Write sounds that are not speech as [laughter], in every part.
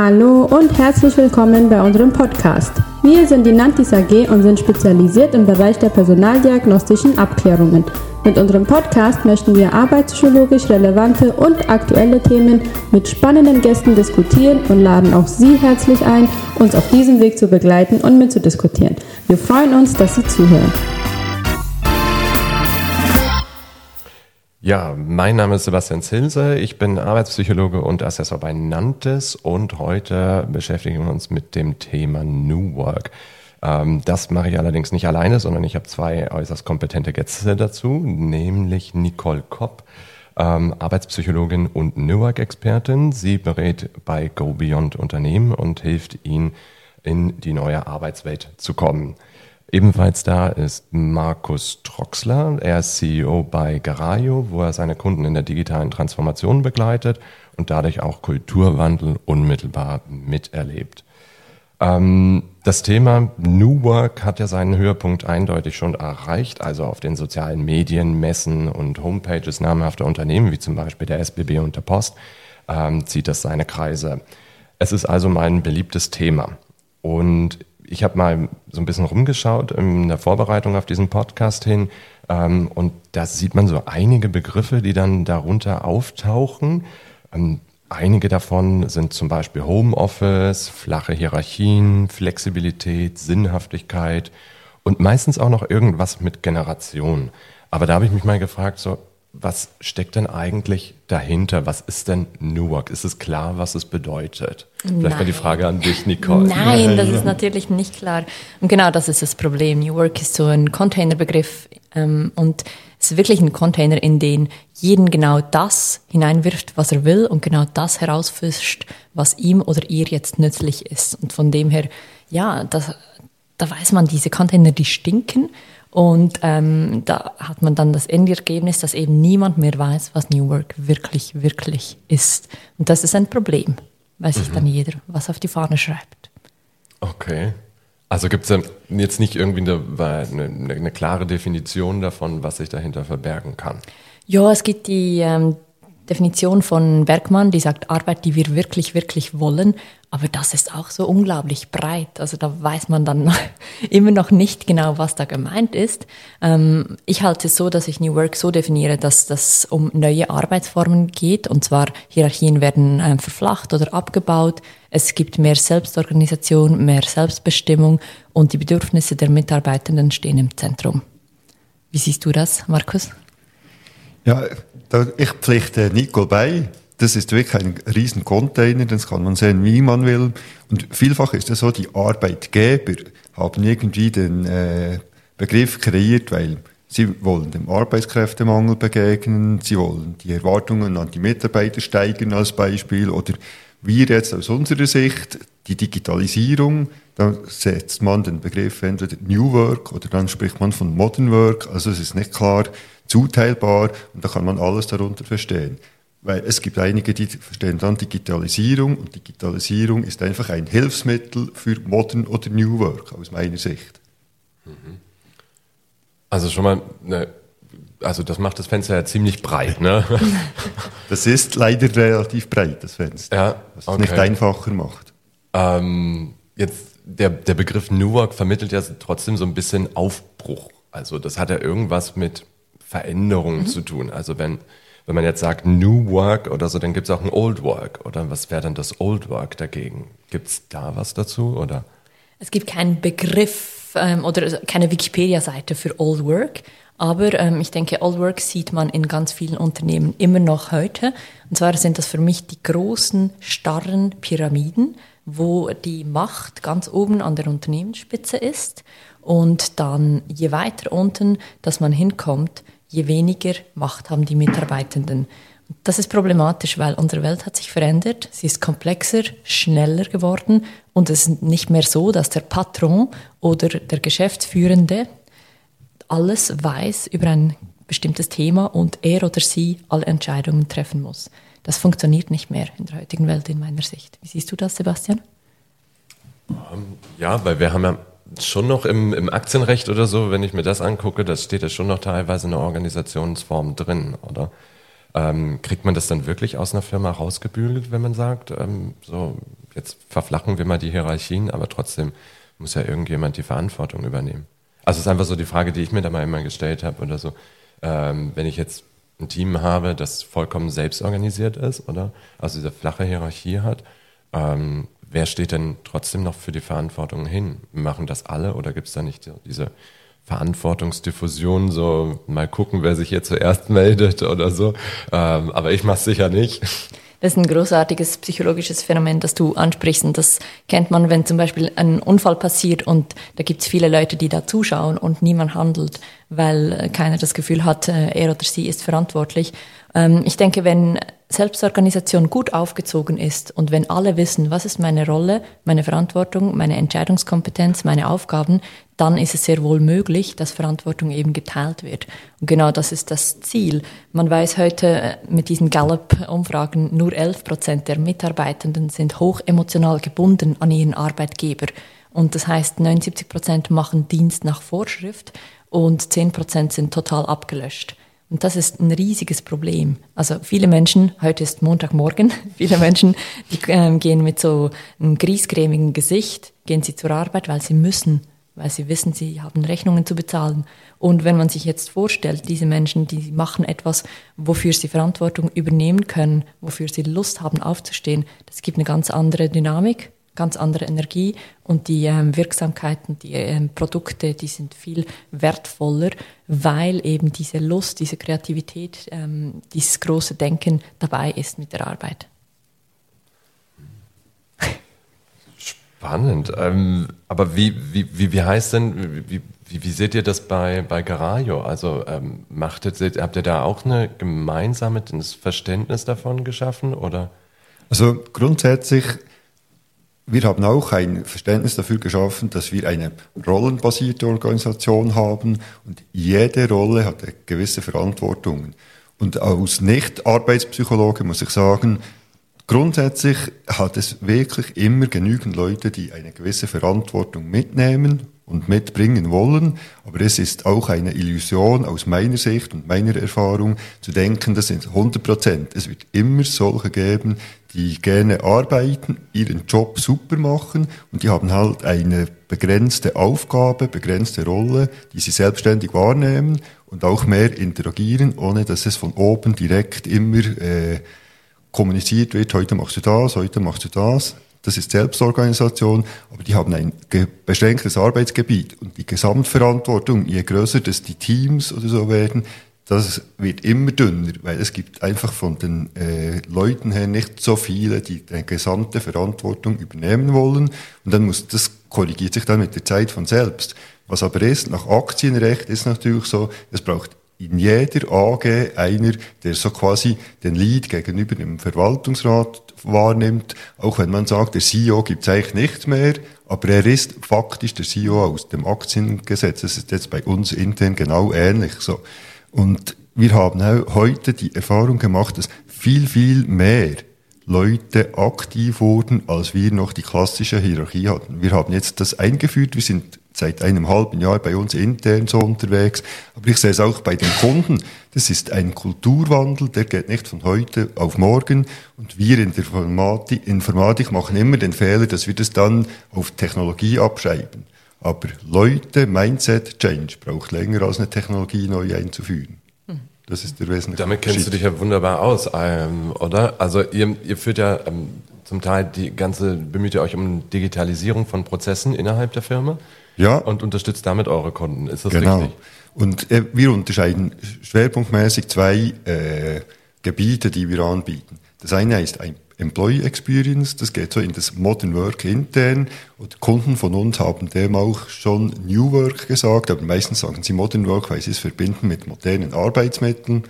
Hallo und herzlich willkommen bei unserem Podcast. Wir sind die Nantis AG und sind spezialisiert im Bereich der personaldiagnostischen Abklärungen. Mit unserem Podcast möchten wir arbeitspsychologisch relevante und aktuelle Themen mit spannenden Gästen diskutieren und laden auch Sie herzlich ein, uns auf diesem Weg zu begleiten und mitzudiskutieren. Wir freuen uns, dass Sie zuhören. Ja, mein Name ist Sebastian Zilse, ich bin Arbeitspsychologe und Assessor bei Nantes und heute beschäftigen wir uns mit dem Thema New Work. Ähm, das mache ich allerdings nicht alleine, sondern ich habe zwei äußerst kompetente Gäste dazu, nämlich Nicole Kopp, ähm, Arbeitspsychologin und New Work-Expertin. Sie berät bei Go Beyond Unternehmen und hilft ihnen, in die neue Arbeitswelt zu kommen. Ebenfalls da ist Markus Troxler. Er ist CEO bei Garayo, wo er seine Kunden in der digitalen Transformation begleitet und dadurch auch Kulturwandel unmittelbar miterlebt. Ähm, das Thema New Work hat ja seinen Höhepunkt eindeutig schon erreicht, also auf den sozialen Medien, Messen und Homepages namhafter Unternehmen, wie zum Beispiel der SBB und der Post, ähm, zieht das seine Kreise. Es ist also mein beliebtes Thema. Und ich habe mal so ein bisschen rumgeschaut in der Vorbereitung auf diesen Podcast hin ähm, und da sieht man so einige Begriffe, die dann darunter auftauchen. Ähm, einige davon sind zum Beispiel Homeoffice, flache Hierarchien, Flexibilität, Sinnhaftigkeit und meistens auch noch irgendwas mit Generation. Aber da habe ich mich mal gefragt, so was steckt denn eigentlich dahinter? Was ist denn New Work? Ist es klar, was es bedeutet? Vielleicht Nein. mal die Frage an dich, Nicole. Nein, das ist [laughs] natürlich nicht klar. Und genau das ist das Problem. New Work ist so ein Containerbegriff ähm, und es ist wirklich ein Container, in den jeden genau das hineinwirft, was er will und genau das herausfischt, was ihm oder ihr jetzt nützlich ist. Und von dem her, ja, das, da weiß man, diese Container, die stinken und ähm, da hat man dann das Endergebnis, dass eben niemand mehr weiß, was New Work wirklich, wirklich ist. Und das ist ein Problem, weil sich mhm. dann jeder was auf die Fahne schreibt. Okay. Also gibt es jetzt nicht irgendwie eine, eine, eine, klare Definition davon, was sich dahinter verbergen kann? Ja, es gibt die ähm, Definition von Bergmann, die sagt Arbeit, die wir wirklich, wirklich wollen. Aber das ist auch so unglaublich breit. Also da weiß man dann [laughs] immer noch nicht genau, was da gemeint ist. Ähm, ich halte es so, dass ich New Work so definiere, dass das um neue Arbeitsformen geht. Und zwar Hierarchien werden ähm, verflacht oder abgebaut. Es gibt mehr Selbstorganisation, mehr Selbstbestimmung und die Bedürfnisse der Mitarbeitenden stehen im Zentrum. Wie siehst du das, Markus? Ja, ich pflichte Nicole bei. Das ist wirklich ein riesen Container, das kann man sehen, wie man will. Und vielfach ist es so, die Arbeitgeber haben irgendwie den äh, Begriff kreiert, weil sie wollen dem Arbeitskräftemangel begegnen, sie wollen die Erwartungen an die Mitarbeiter steigern als Beispiel oder wir jetzt aus unserer Sicht die Digitalisierung, da setzt man den Begriff entweder New Work oder dann spricht man von Modern Work, also es ist nicht klar zuteilbar und da kann man alles darunter verstehen. Weil es gibt einige, die verstehen dann Digitalisierung und Digitalisierung ist einfach ein Hilfsmittel für Modern oder New Work aus meiner Sicht. Mhm. Also schon mal, ne, also das macht das Fenster ja ziemlich breit, ne? [laughs] das ist leider relativ breit, das Fenster. Ja, was es nicht einfacher macht. Ähm, jetzt, der, der Begriff New Work vermittelt ja trotzdem so ein bisschen Aufbruch. Also das hat ja irgendwas mit Veränderungen mhm. zu tun. Also wenn wenn man jetzt sagt New Work oder so, dann gibt es auch ein Old Work. Oder was wäre dann das Old Work dagegen? Gibt es da was dazu? Oder? Es gibt keinen Begriff ähm, oder keine Wikipedia-Seite für Old Work. Aber ähm, ich denke, Old Work sieht man in ganz vielen Unternehmen immer noch heute. Und zwar sind das für mich die großen, starren Pyramiden, wo die Macht ganz oben an der Unternehmensspitze ist. Und dann je weiter unten, dass man hinkommt, je weniger Macht haben die Mitarbeitenden. Das ist problematisch, weil unsere Welt hat sich verändert. Sie ist komplexer, schneller geworden und es ist nicht mehr so, dass der Patron oder der Geschäftsführende alles weiß über ein bestimmtes Thema und er oder sie alle Entscheidungen treffen muss. Das funktioniert nicht mehr in der heutigen Welt in meiner Sicht. Wie siehst du das, Sebastian? Ähm, ja, weil wir haben ja schon noch im, im Aktienrecht oder so, wenn ich mir das angucke, das steht ja schon noch teilweise in der Organisationsform drin, oder? Ähm, kriegt man das dann wirklich aus einer Firma rausgebügelt, wenn man sagt, ähm, so, jetzt verflachen wir mal die Hierarchien, aber trotzdem muss ja irgendjemand die Verantwortung übernehmen. Also es ist einfach so die Frage, die ich mir da mal immer gestellt habe oder so. Ähm, wenn ich jetzt ein Team habe, das vollkommen selbstorganisiert ist, oder? Also diese flache Hierarchie hat, ähm, wer steht denn trotzdem noch für die Verantwortung hin? Machen das alle oder gibt es da nicht diese Verantwortungsdiffusion, so mal gucken, wer sich hier zuerst [laughs] meldet oder so? Ähm, aber ich mache es sicher nicht. Das ist ein großartiges psychologisches Phänomen, das du ansprichst. Und das kennt man, wenn zum Beispiel ein Unfall passiert und da gibt es viele Leute, die da zuschauen und niemand handelt, weil keiner das Gefühl hat, äh, er oder sie ist verantwortlich. Ähm, ich denke, wenn Selbstorganisation gut aufgezogen ist und wenn alle wissen, was ist meine Rolle, meine Verantwortung, meine Entscheidungskompetenz, meine Aufgaben, dann ist es sehr wohl möglich, dass Verantwortung eben geteilt wird. Und genau das ist das Ziel. Man weiß heute äh, mit diesen Gallup-Umfragen, nur 11 Prozent der Mitarbeitenden sind hoch emotional gebunden an ihren Arbeitgeber. Und das heißt, 79 Prozent machen Dienst nach Vorschrift und 10 Prozent sind total abgelöscht. Und das ist ein riesiges Problem. Also viele Menschen, heute ist Montagmorgen, [laughs] viele Menschen, die ähm, gehen mit so einem griesgrämigen Gesicht, gehen sie zur Arbeit, weil sie müssen, weil sie wissen, sie haben Rechnungen zu bezahlen. Und wenn man sich jetzt vorstellt, diese Menschen, die machen etwas, wofür sie Verantwortung übernehmen können, wofür sie Lust haben aufzustehen, das gibt eine ganz andere Dynamik ganz andere Energie und die ähm, Wirksamkeiten, die ähm, Produkte, die sind viel wertvoller, weil eben diese Lust, diese Kreativität, ähm, dieses große Denken dabei ist mit der Arbeit. Spannend. Ähm, aber wie, wie, wie, wie heißt denn, wie, wie, wie seht ihr das bei, bei Garayo? Also ähm, macht ihr, habt ihr da auch eine gemeinsames Verständnis davon geschaffen? Oder? Also grundsätzlich wir haben auch ein Verständnis dafür geschaffen, dass wir eine rollenbasierte Organisation haben und jede Rolle hat eine gewisse Verantwortung. Und aus Nicht-Arbeitspsychologe muss ich sagen, grundsätzlich hat es wirklich immer genügend Leute, die eine gewisse Verantwortung mitnehmen und mitbringen wollen. Aber es ist auch eine Illusion aus meiner Sicht und meiner Erfahrung zu denken, das sind 100 Prozent. Es wird immer solche geben, die gerne arbeiten, ihren Job super machen und die haben halt eine begrenzte Aufgabe, begrenzte Rolle, die sie selbstständig wahrnehmen und auch mehr interagieren, ohne dass es von oben direkt immer äh, kommuniziert wird, heute machst du das, heute machst du das. Das ist Selbstorganisation, aber die haben ein beschränktes Arbeitsgebiet und die Gesamtverantwortung, je größer das die Teams oder so werden, das wird immer dünner, weil es gibt einfach von den äh, Leuten her nicht so viele, die die gesamte Verantwortung übernehmen wollen. Und dann muss das korrigiert sich dann mit der Zeit von selbst. Was aber ist, nach Aktienrecht ist natürlich so, es braucht in jeder AG einer, der so quasi den Lead gegenüber dem Verwaltungsrat wahrnimmt, auch wenn man sagt, der CEO gibt es eigentlich nicht mehr, aber er ist faktisch der CEO aus dem Aktiengesetz. Das ist jetzt bei uns intern genau ähnlich so. Und wir haben heute die Erfahrung gemacht, dass viel, viel mehr Leute aktiv wurden, als wir noch die klassische Hierarchie hatten. Wir haben jetzt das eingeführt, wir sind seit einem halben Jahr bei uns intern so unterwegs, aber ich sehe es auch bei den Kunden. Das ist ein Kulturwandel, der geht nicht von heute auf morgen und wir in der Informatik, machen immer den Fehler, dass wir das dann auf Technologie abschreiben. Aber Leute, Mindset Change braucht länger als eine Technologie neu einzuführen. Das ist der wesentliche Damit kennst du dich ja wunderbar aus, ähm, oder? Also ihr, ihr führt ja ähm, zum Teil die ganze, bemüht ihr euch um Digitalisierung von Prozessen innerhalb der Firma? Ja. Und unterstützt damit eure Kunden. Ist das genau. richtig? Und äh, wir unterscheiden schwerpunktmäßig zwei äh, Gebiete, die wir anbieten. Das eine ist ein Employee Experience, das geht so in das Modern Work intern. Und Kunden von uns haben dem auch schon New Work gesagt, aber meistens sagen sie Modern Work, weil sie es verbinden mit modernen Arbeitsmitteln.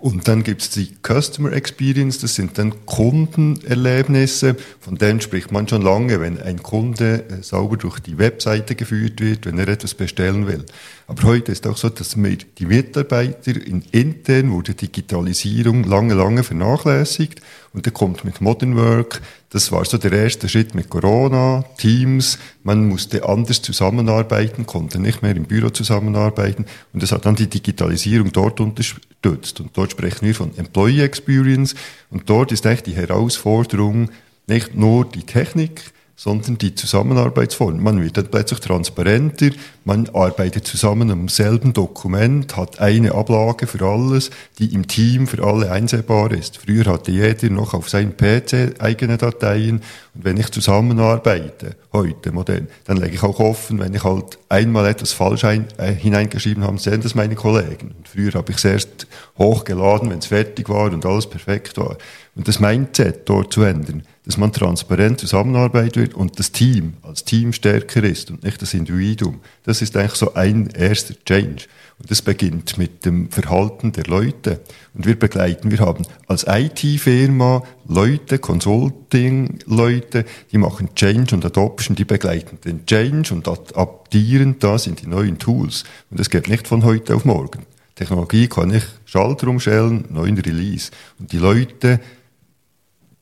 Und dann gibt's die Customer Experience, das sind dann Kundenerlebnisse, von denen spricht man schon lange, wenn ein Kunde äh, sauber durch die Webseite geführt wird, wenn er etwas bestellen will. Aber heute ist auch so, dass wir die Mitarbeiter in intern wurde Digitalisierung lange, lange vernachlässigt und der kommt mit Modern Work. Das war so der erste Schritt mit Corona, Teams. Man musste anders zusammenarbeiten, konnte nicht mehr im Büro zusammenarbeiten. Und das hat dann die Digitalisierung dort unterstützt. Und dort sprechen wir von Employee Experience. Und dort ist eigentlich die Herausforderung, nicht nur die Technik, sondern die Zusammenarbeitsform. Man wird dann plötzlich transparenter, man arbeitet zusammen am selben Dokument, hat eine Ablage für alles, die im Team für alle einsehbar ist. Früher hatte jeder noch auf seinem PC eigene Dateien wenn ich zusammenarbeite, heute modern, dann lege ich auch offen, wenn ich halt einmal etwas falsch ein, äh, hineingeschrieben habe, sehen das meine Kollegen. Und früher habe ich es erst hochgeladen, wenn es fertig war und alles perfekt war. Und das Mindset dort zu ändern, dass man transparent zusammenarbeitet und das Team als Team stärker ist und nicht das Individuum. Das ist eigentlich so ein erster Change. Und das beginnt mit dem Verhalten der Leute. Und wir begleiten, wir haben als IT-Firma Leute, Consulting-Leute, die machen Change und Adoption, die begleiten den Change und adaptieren das in die neuen Tools. Und das geht nicht von heute auf morgen. Technologie kann ich Schalter umstellen, neuen Release. Und die Leute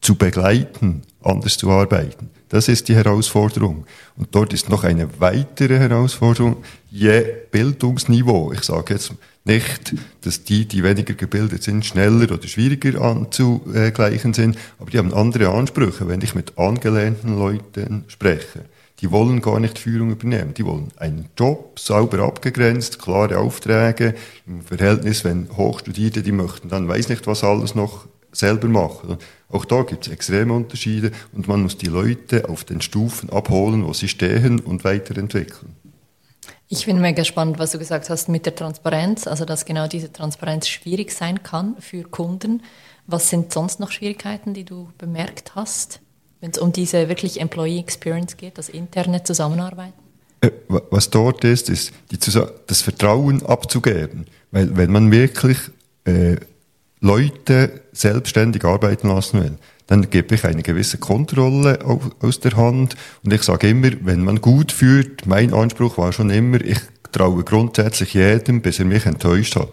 zu begleiten, anders zu arbeiten. Das ist die Herausforderung. Und dort ist noch eine weitere Herausforderung, je Bildungsniveau. Ich sage jetzt nicht, dass die, die weniger gebildet sind, schneller oder schwieriger anzugleichen sind, aber die haben andere Ansprüche, wenn ich mit angelehnten Leuten spreche. Die wollen gar nicht Führung übernehmen. Die wollen einen Job, sauber abgegrenzt, klare Aufträge, im Verhältnis, wenn Hochstudierte, die möchten dann weiß nicht was alles noch selber machen. Auch da gibt es extreme Unterschiede und man muss die Leute auf den Stufen abholen, wo sie stehen und weiterentwickeln. Ich finde mega spannend, was du gesagt hast mit der Transparenz, also dass genau diese Transparenz schwierig sein kann für Kunden. Was sind sonst noch Schwierigkeiten, die du bemerkt hast, wenn es um diese wirklich Employee Experience geht, das interne Zusammenarbeiten? Äh, was dort ist, ist das Vertrauen abzugeben. Weil wenn man wirklich äh, Leute selbstständig arbeiten lassen will, dann gebe ich eine gewisse Kontrolle aus der Hand. Und ich sage immer, wenn man gut führt, mein Anspruch war schon immer, ich traue grundsätzlich jedem, bis er mich enttäuscht hat.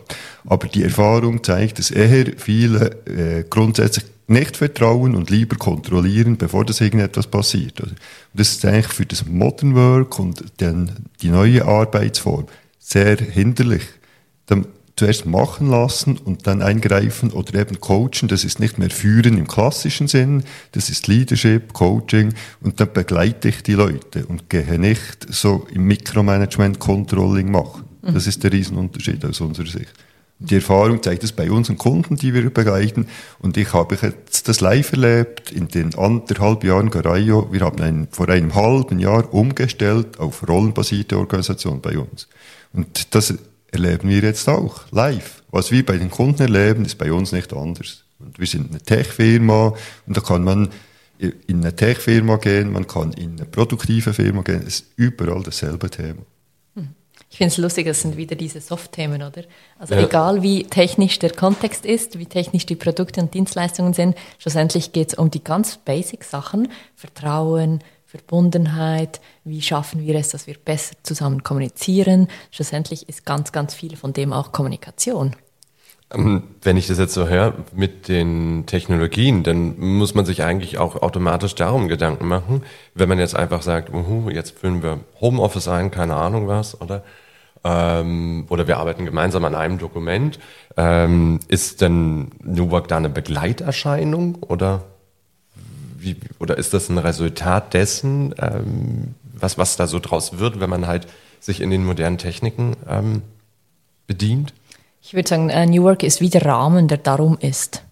Aber die Erfahrung zeigt, dass eher viele äh, grundsätzlich nicht vertrauen und lieber kontrollieren, bevor das irgendetwas passiert. Und das ist eigentlich für das Modern Work und den, die neue Arbeitsform sehr hinderlich zuerst machen lassen und dann eingreifen oder eben coachen. Das ist nicht mehr führen im klassischen Sinn, das ist Leadership, Coaching und dann begleite ich die Leute und gehe nicht so im Mikromanagement Controlling machen. Das ist der Riesenunterschied aus unserer Sicht. Die Erfahrung zeigt es bei unseren Kunden, die wir begleiten. Und ich habe jetzt das live erlebt in den anderthalb Jahren Garayo. Wir haben ein, vor einem halben Jahr umgestellt auf rollenbasierte Organisation bei uns. Und das erleben wir jetzt auch live. Was wir bei den Kunden erleben, ist bei uns nicht anders. Und wir sind eine Tech-Firma und da kann man in eine Tech-Firma gehen, man kann in eine produktive Firma gehen, es ist überall dasselbe Thema. Hm. Ich finde es lustig, das sind wieder diese Soft-Themen, oder? Also ja. egal wie technisch der Kontext ist, wie technisch die Produkte und Dienstleistungen sind, schlussendlich geht es um die ganz basic Sachen, Vertrauen, Verbundenheit, wie schaffen wir es, dass wir besser zusammen kommunizieren. Schlussendlich ist ganz, ganz viel von dem auch Kommunikation. Ähm, wenn ich das jetzt so höre mit den Technologien, dann muss man sich eigentlich auch automatisch darum Gedanken machen, wenn man jetzt einfach sagt, uhu, jetzt füllen wir Homeoffice ein, keine Ahnung was, oder? Ähm, oder wir arbeiten gemeinsam an einem Dokument. Ähm, ist denn New Work da eine Begleiterscheinung oder wie, oder ist das ein Resultat dessen, ähm, was, was da so draus wird, wenn man halt sich in den modernen Techniken ähm, bedient? Ich würde sagen, äh, New Work ist wie der Rahmen, der darum ist.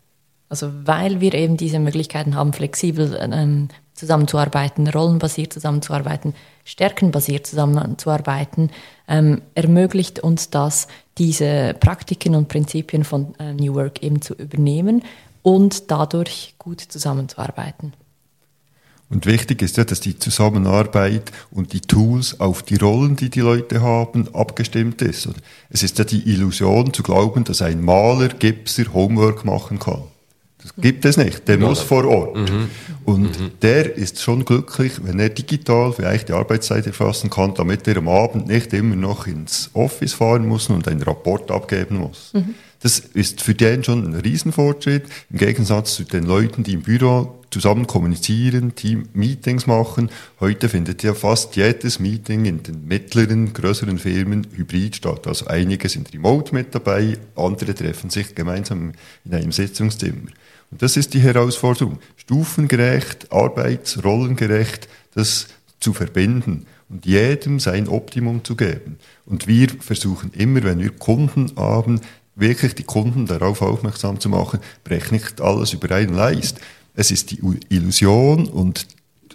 Also weil wir eben diese Möglichkeiten haben, flexibel ähm, zusammenzuarbeiten, rollenbasiert zusammenzuarbeiten, stärkenbasiert zusammenzuarbeiten, ähm, ermöglicht uns das, diese Praktiken und Prinzipien von äh, New Work eben zu übernehmen und dadurch gut zusammenzuarbeiten. Und wichtig ist ja, dass die Zusammenarbeit und die Tools auf die Rollen, die die Leute haben, abgestimmt ist. Es ist ja die Illusion zu glauben, dass ein Maler, Gipser Homework machen kann. Das gibt es nicht. Der muss vor Ort. Mhm. Und mhm. der ist schon glücklich, wenn er digital vielleicht die Arbeitszeit erfassen kann, damit er am Abend nicht immer noch ins Office fahren muss und einen Rapport abgeben muss. Mhm. Das ist für den schon ein Riesenfortschritt, im Gegensatz zu den Leuten, die im Büro zusammen kommunizieren, Team-Meetings machen. Heute findet ja fast jedes Meeting in den mittleren, größeren Firmen hybrid statt. Also einige sind remote mit dabei, andere treffen sich gemeinsam in einem Sitzungszimmer. Und das ist die Herausforderung. Stufengerecht, arbeitsrollengerecht, das zu verbinden und jedem sein Optimum zu geben. Und wir versuchen immer, wenn wir Kunden haben, wirklich die Kunden darauf aufmerksam zu machen, brech nicht alles über einen Leist. Es ist die Illusion und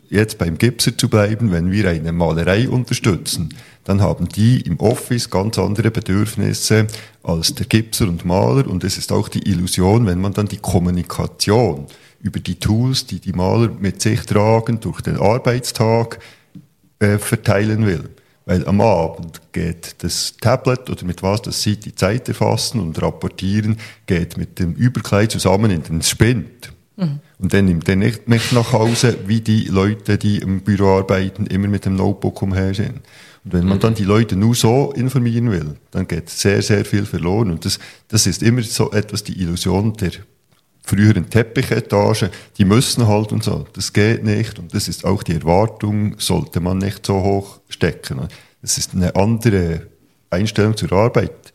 jetzt beim Gipser zu bleiben, wenn wir eine Malerei unterstützen, dann haben die im Office ganz andere Bedürfnisse als der Gipser und Maler und es ist auch die Illusion, wenn man dann die Kommunikation über die Tools, die die Maler mit sich tragen, durch den Arbeitstag äh, verteilen will. Weil am Abend geht das Tablet oder mit was das sieht, die Zeit erfassen und rapportieren, geht mit dem Überkleid zusammen in den Spind. Mhm. Und dann nimmt er nicht, nicht nach Hause, wie die Leute, die im Büro arbeiten, immer mit dem Notebook umher sind. Und wenn man mhm. dann die Leute nur so informieren will, dann geht sehr, sehr viel verloren. Und das, das ist immer so etwas die Illusion der früheren Teppichetage, die müssen halt und so. Das geht nicht. Und das ist auch die Erwartung, sollte man nicht so hoch stecken. Das ist eine andere Einstellung zur Arbeit,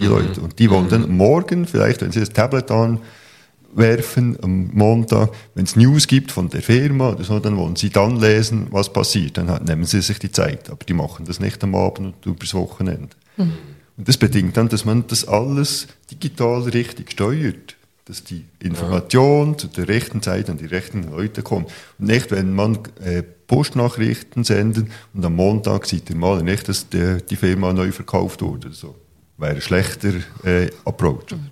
die mhm. Leute. Und die wollen mhm. dann morgen, vielleicht, wenn sie das Tablet anwerfen, am Montag, wenn es News gibt von der Firma oder so, dann wollen sie dann lesen, was passiert. Dann nehmen sie sich die Zeit. Aber die machen das nicht am Abend und übers Wochenende. Mhm. Und das bedingt dann, dass man das alles digital richtig steuert dass die Information ja. zu der rechten Zeit an die rechten Leute kommt. Und nicht, wenn man äh, Postnachrichten sendet und am Montag sieht der Maler nicht, dass der, die Firma neu verkauft wurde. So. Wäre ein schlechter äh, Approach. Und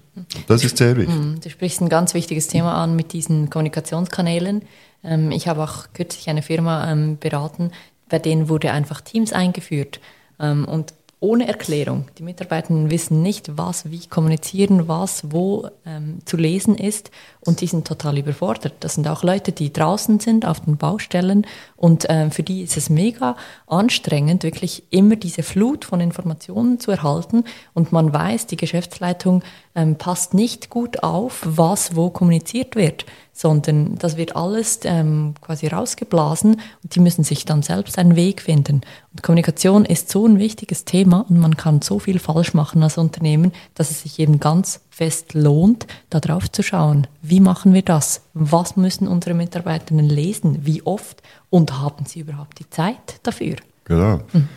das ist sehr wichtig. Mhm. Du sprichst ein ganz wichtiges Thema an mit diesen Kommunikationskanälen. Ähm, ich habe auch kürzlich eine Firma ähm, beraten, bei denen wurde einfach Teams eingeführt. Ähm, und ohne Erklärung. Die Mitarbeitenden wissen nicht, was wie kommunizieren, was wo ähm, zu lesen ist und die sind total überfordert. Das sind auch Leute, die draußen sind auf den Baustellen und ähm, für die ist es mega anstrengend, wirklich immer diese Flut von Informationen zu erhalten und man weiß, die Geschäftsleitung ähm, passt nicht gut auf, was wo kommuniziert wird sondern das wird alles ähm, quasi rausgeblasen und die müssen sich dann selbst einen Weg finden. Und Kommunikation ist so ein wichtiges Thema und man kann so viel falsch machen als Unternehmen, dass es sich eben ganz fest lohnt, da drauf zu schauen. Wie machen wir das? Was müssen unsere Mitarbeitenden lesen? Wie oft? Und haben sie überhaupt die Zeit dafür? Genau. Mhm.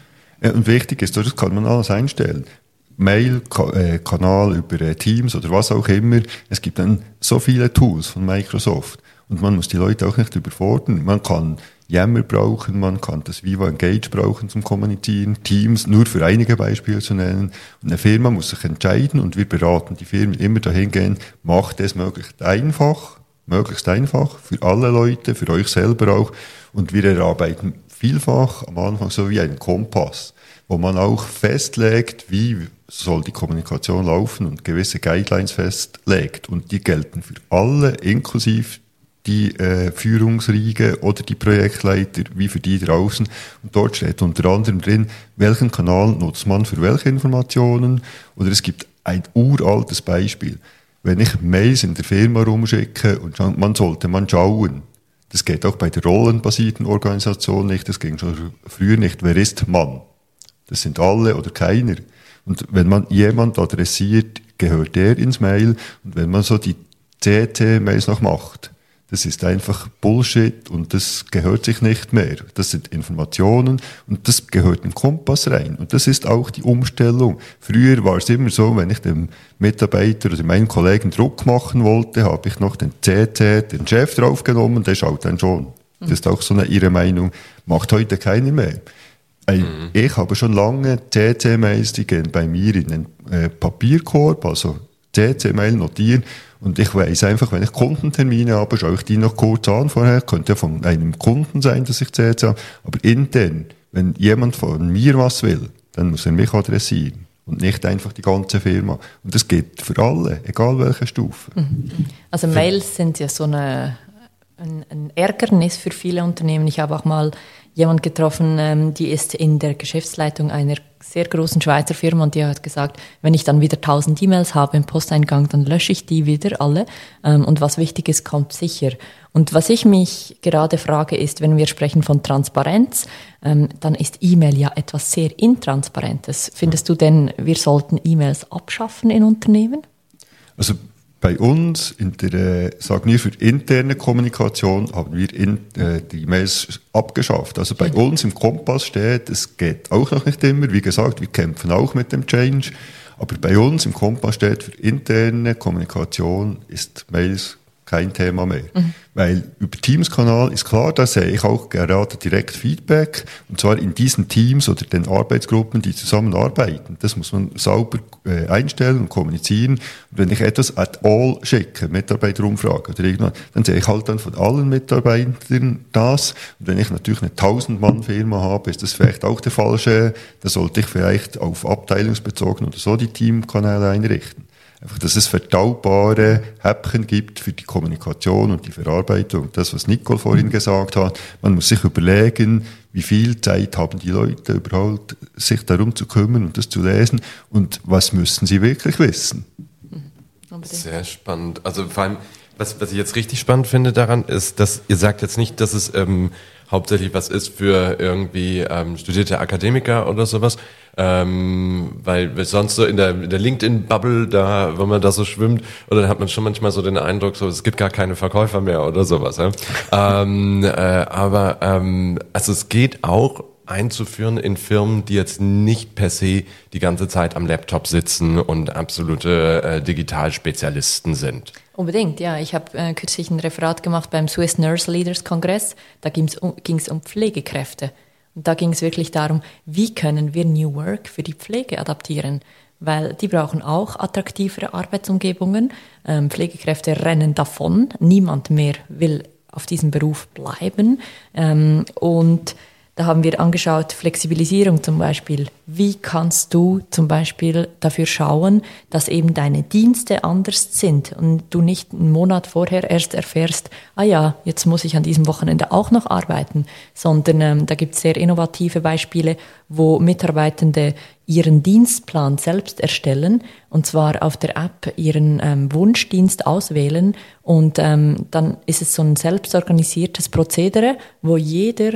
Ja, und wichtig ist, das kann man alles einstellen. Mail-Kanal äh, über äh, Teams oder was auch immer. Es gibt dann so viele Tools von Microsoft. Und man muss die Leute auch nicht überfordern. Man kann Yammer brauchen, man kann das Viva Engage brauchen zum Kommunizieren, Teams, nur für einige Beispiele zu nennen. Und eine Firma muss sich entscheiden und wir beraten die Firmen immer dahingehend, macht es möglichst einfach, möglichst einfach für alle Leute, für euch selber auch. Und wir erarbeiten vielfach am Anfang so wie ein Kompass, wo man auch festlegt, wie soll die Kommunikation laufen und gewisse Guidelines festlegt. Und die gelten für alle, inklusive die äh, Führungsriege oder die Projektleiter, wie für die draußen. Und dort steht unter anderem drin, welchen Kanal nutzt man für welche Informationen. Oder es gibt ein uraltes Beispiel. Wenn ich Mails in der Firma rumschicke und man sollte man schauen, das geht auch bei der rollenbasierten Organisation nicht, das ging schon früher nicht. Wer ist Mann? Das sind alle oder keiner. Und wenn man jemand adressiert, gehört der ins Mail. Und wenn man so die CT-Mails noch macht, das ist einfach Bullshit und das gehört sich nicht mehr. Das sind Informationen und das gehört im Kompass rein. Und das ist auch die Umstellung. Früher war es immer so, wenn ich dem Mitarbeiter oder meinen Kollegen Druck machen wollte, habe ich noch den CT, den Chef draufgenommen, der schaut dann schon. Das ist auch so eine ihre Meinung. Macht heute keiner mehr. Mhm. Ich habe schon lange CC-Mails, die gehen bei mir in den äh, Papierkorb, also CC-Mail notieren. Und ich weiß einfach, wenn ich Kundentermine habe, schaue ich die noch kurz an vorher. Könnte ja von einem Kunden sein, dass ich CC habe. Aber intern, wenn jemand von mir was will, dann muss er mich adressieren. Und nicht einfach die ganze Firma. Und das geht für alle, egal welche Stufe. Mhm. Also Mails sind ja so eine, ein, ein Ärgernis für viele Unternehmen. Ich habe auch mal jemand getroffen, ähm, die ist in der Geschäftsleitung einer sehr großen Schweizer Firma und die hat gesagt, wenn ich dann wieder 1000 E-Mails habe im Posteingang, dann lösche ich die wieder alle ähm, und was wichtig ist, kommt sicher. Und was ich mich gerade frage, ist, wenn wir sprechen von Transparenz, ähm, dann ist E-Mail ja etwas sehr Intransparentes. Findest du denn, wir sollten E-Mails abschaffen in Unternehmen? Also bei uns, in der, sagen wir, für interne Kommunikation haben wir in, äh, die E-Mails abgeschafft. Also bei uns im Kompass steht, es geht auch noch nicht immer. Wie gesagt, wir kämpfen auch mit dem Change. Aber bei uns im Kompass steht, für interne Kommunikation ist Mails kein Thema mehr. Mhm. Weil über Teams-Kanal ist klar, da sehe ich auch gerade direkt Feedback. Und zwar in diesen Teams oder den Arbeitsgruppen, die zusammenarbeiten. Das muss man sauber äh, einstellen und kommunizieren. Und wenn ich etwas at all schicke, Mitarbeiterumfrage oder irgendwas, dann sehe ich halt dann von allen Mitarbeitern das. Und wenn ich natürlich eine 1000-Mann-Firma habe, ist das vielleicht auch der falsche. Da sollte ich vielleicht auf abteilungsbezogen oder so die Teamkanäle einrichten. Einfach, dass es verdaubare Häppchen gibt für die Kommunikation und die Verarbeitung. Das, was Nicole vorhin mhm. gesagt hat, man muss sich überlegen, wie viel Zeit haben die Leute überhaupt, sich darum zu kümmern und das zu lesen und was müssen sie wirklich wissen. Mhm. Sehr spannend. Also vor allem, was, was ich jetzt richtig spannend finde daran, ist, dass ihr sagt jetzt nicht, dass es ähm, hauptsächlich was ist für irgendwie ähm, studierte Akademiker oder sowas, ähm, weil sonst so in der, in der LinkedIn-Bubble, da, wenn man da so schwimmt, oder dann hat man schon manchmal so den Eindruck, so es gibt gar keine Verkäufer mehr oder sowas. Ja? [laughs] ähm, äh, aber ähm, also es geht auch einzuführen in Firmen, die jetzt nicht per se die ganze Zeit am Laptop sitzen und absolute äh, Digitalspezialisten sind. Unbedingt, ja. Ich habe äh, kürzlich ein Referat gemacht beim Swiss Nurse Leaders Kongress. Da ging es um, um Pflegekräfte. Und da ging es wirklich darum, wie können wir New Work für die Pflege adaptieren? Weil die brauchen auch attraktivere Arbeitsumgebungen. Ähm, Pflegekräfte rennen davon. Niemand mehr will auf diesem Beruf bleiben. Ähm, und da haben wir angeschaut, Flexibilisierung zum Beispiel. Wie kannst du zum Beispiel dafür schauen, dass eben deine Dienste anders sind und du nicht einen Monat vorher erst erfährst, ah ja, jetzt muss ich an diesem Wochenende auch noch arbeiten, sondern ähm, da gibt es sehr innovative Beispiele, wo Mitarbeitende ihren Dienstplan selbst erstellen und zwar auf der App ihren ähm, Wunschdienst auswählen und ähm, dann ist es so ein selbstorganisiertes Prozedere, wo jeder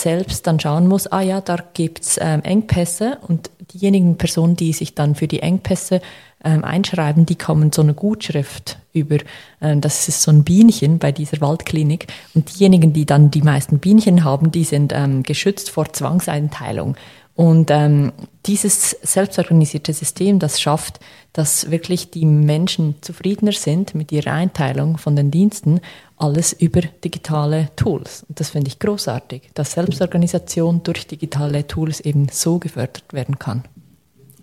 selbst dann schauen muss, ah ja, da gibt's ähm, Engpässe und diejenigen Personen, die sich dann für die Engpässe ähm, einschreiben, die kommen so eine Gutschrift über, ähm, das ist so ein Bienchen bei dieser Waldklinik und diejenigen, die dann die meisten Bienchen haben, die sind ähm, geschützt vor Zwangseinteilung. Und ähm, dieses selbstorganisierte System, das schafft, dass wirklich die Menschen zufriedener sind mit ihrer Einteilung von den Diensten, alles über digitale Tools. Und das finde ich großartig, dass Selbstorganisation durch digitale Tools eben so gefördert werden kann.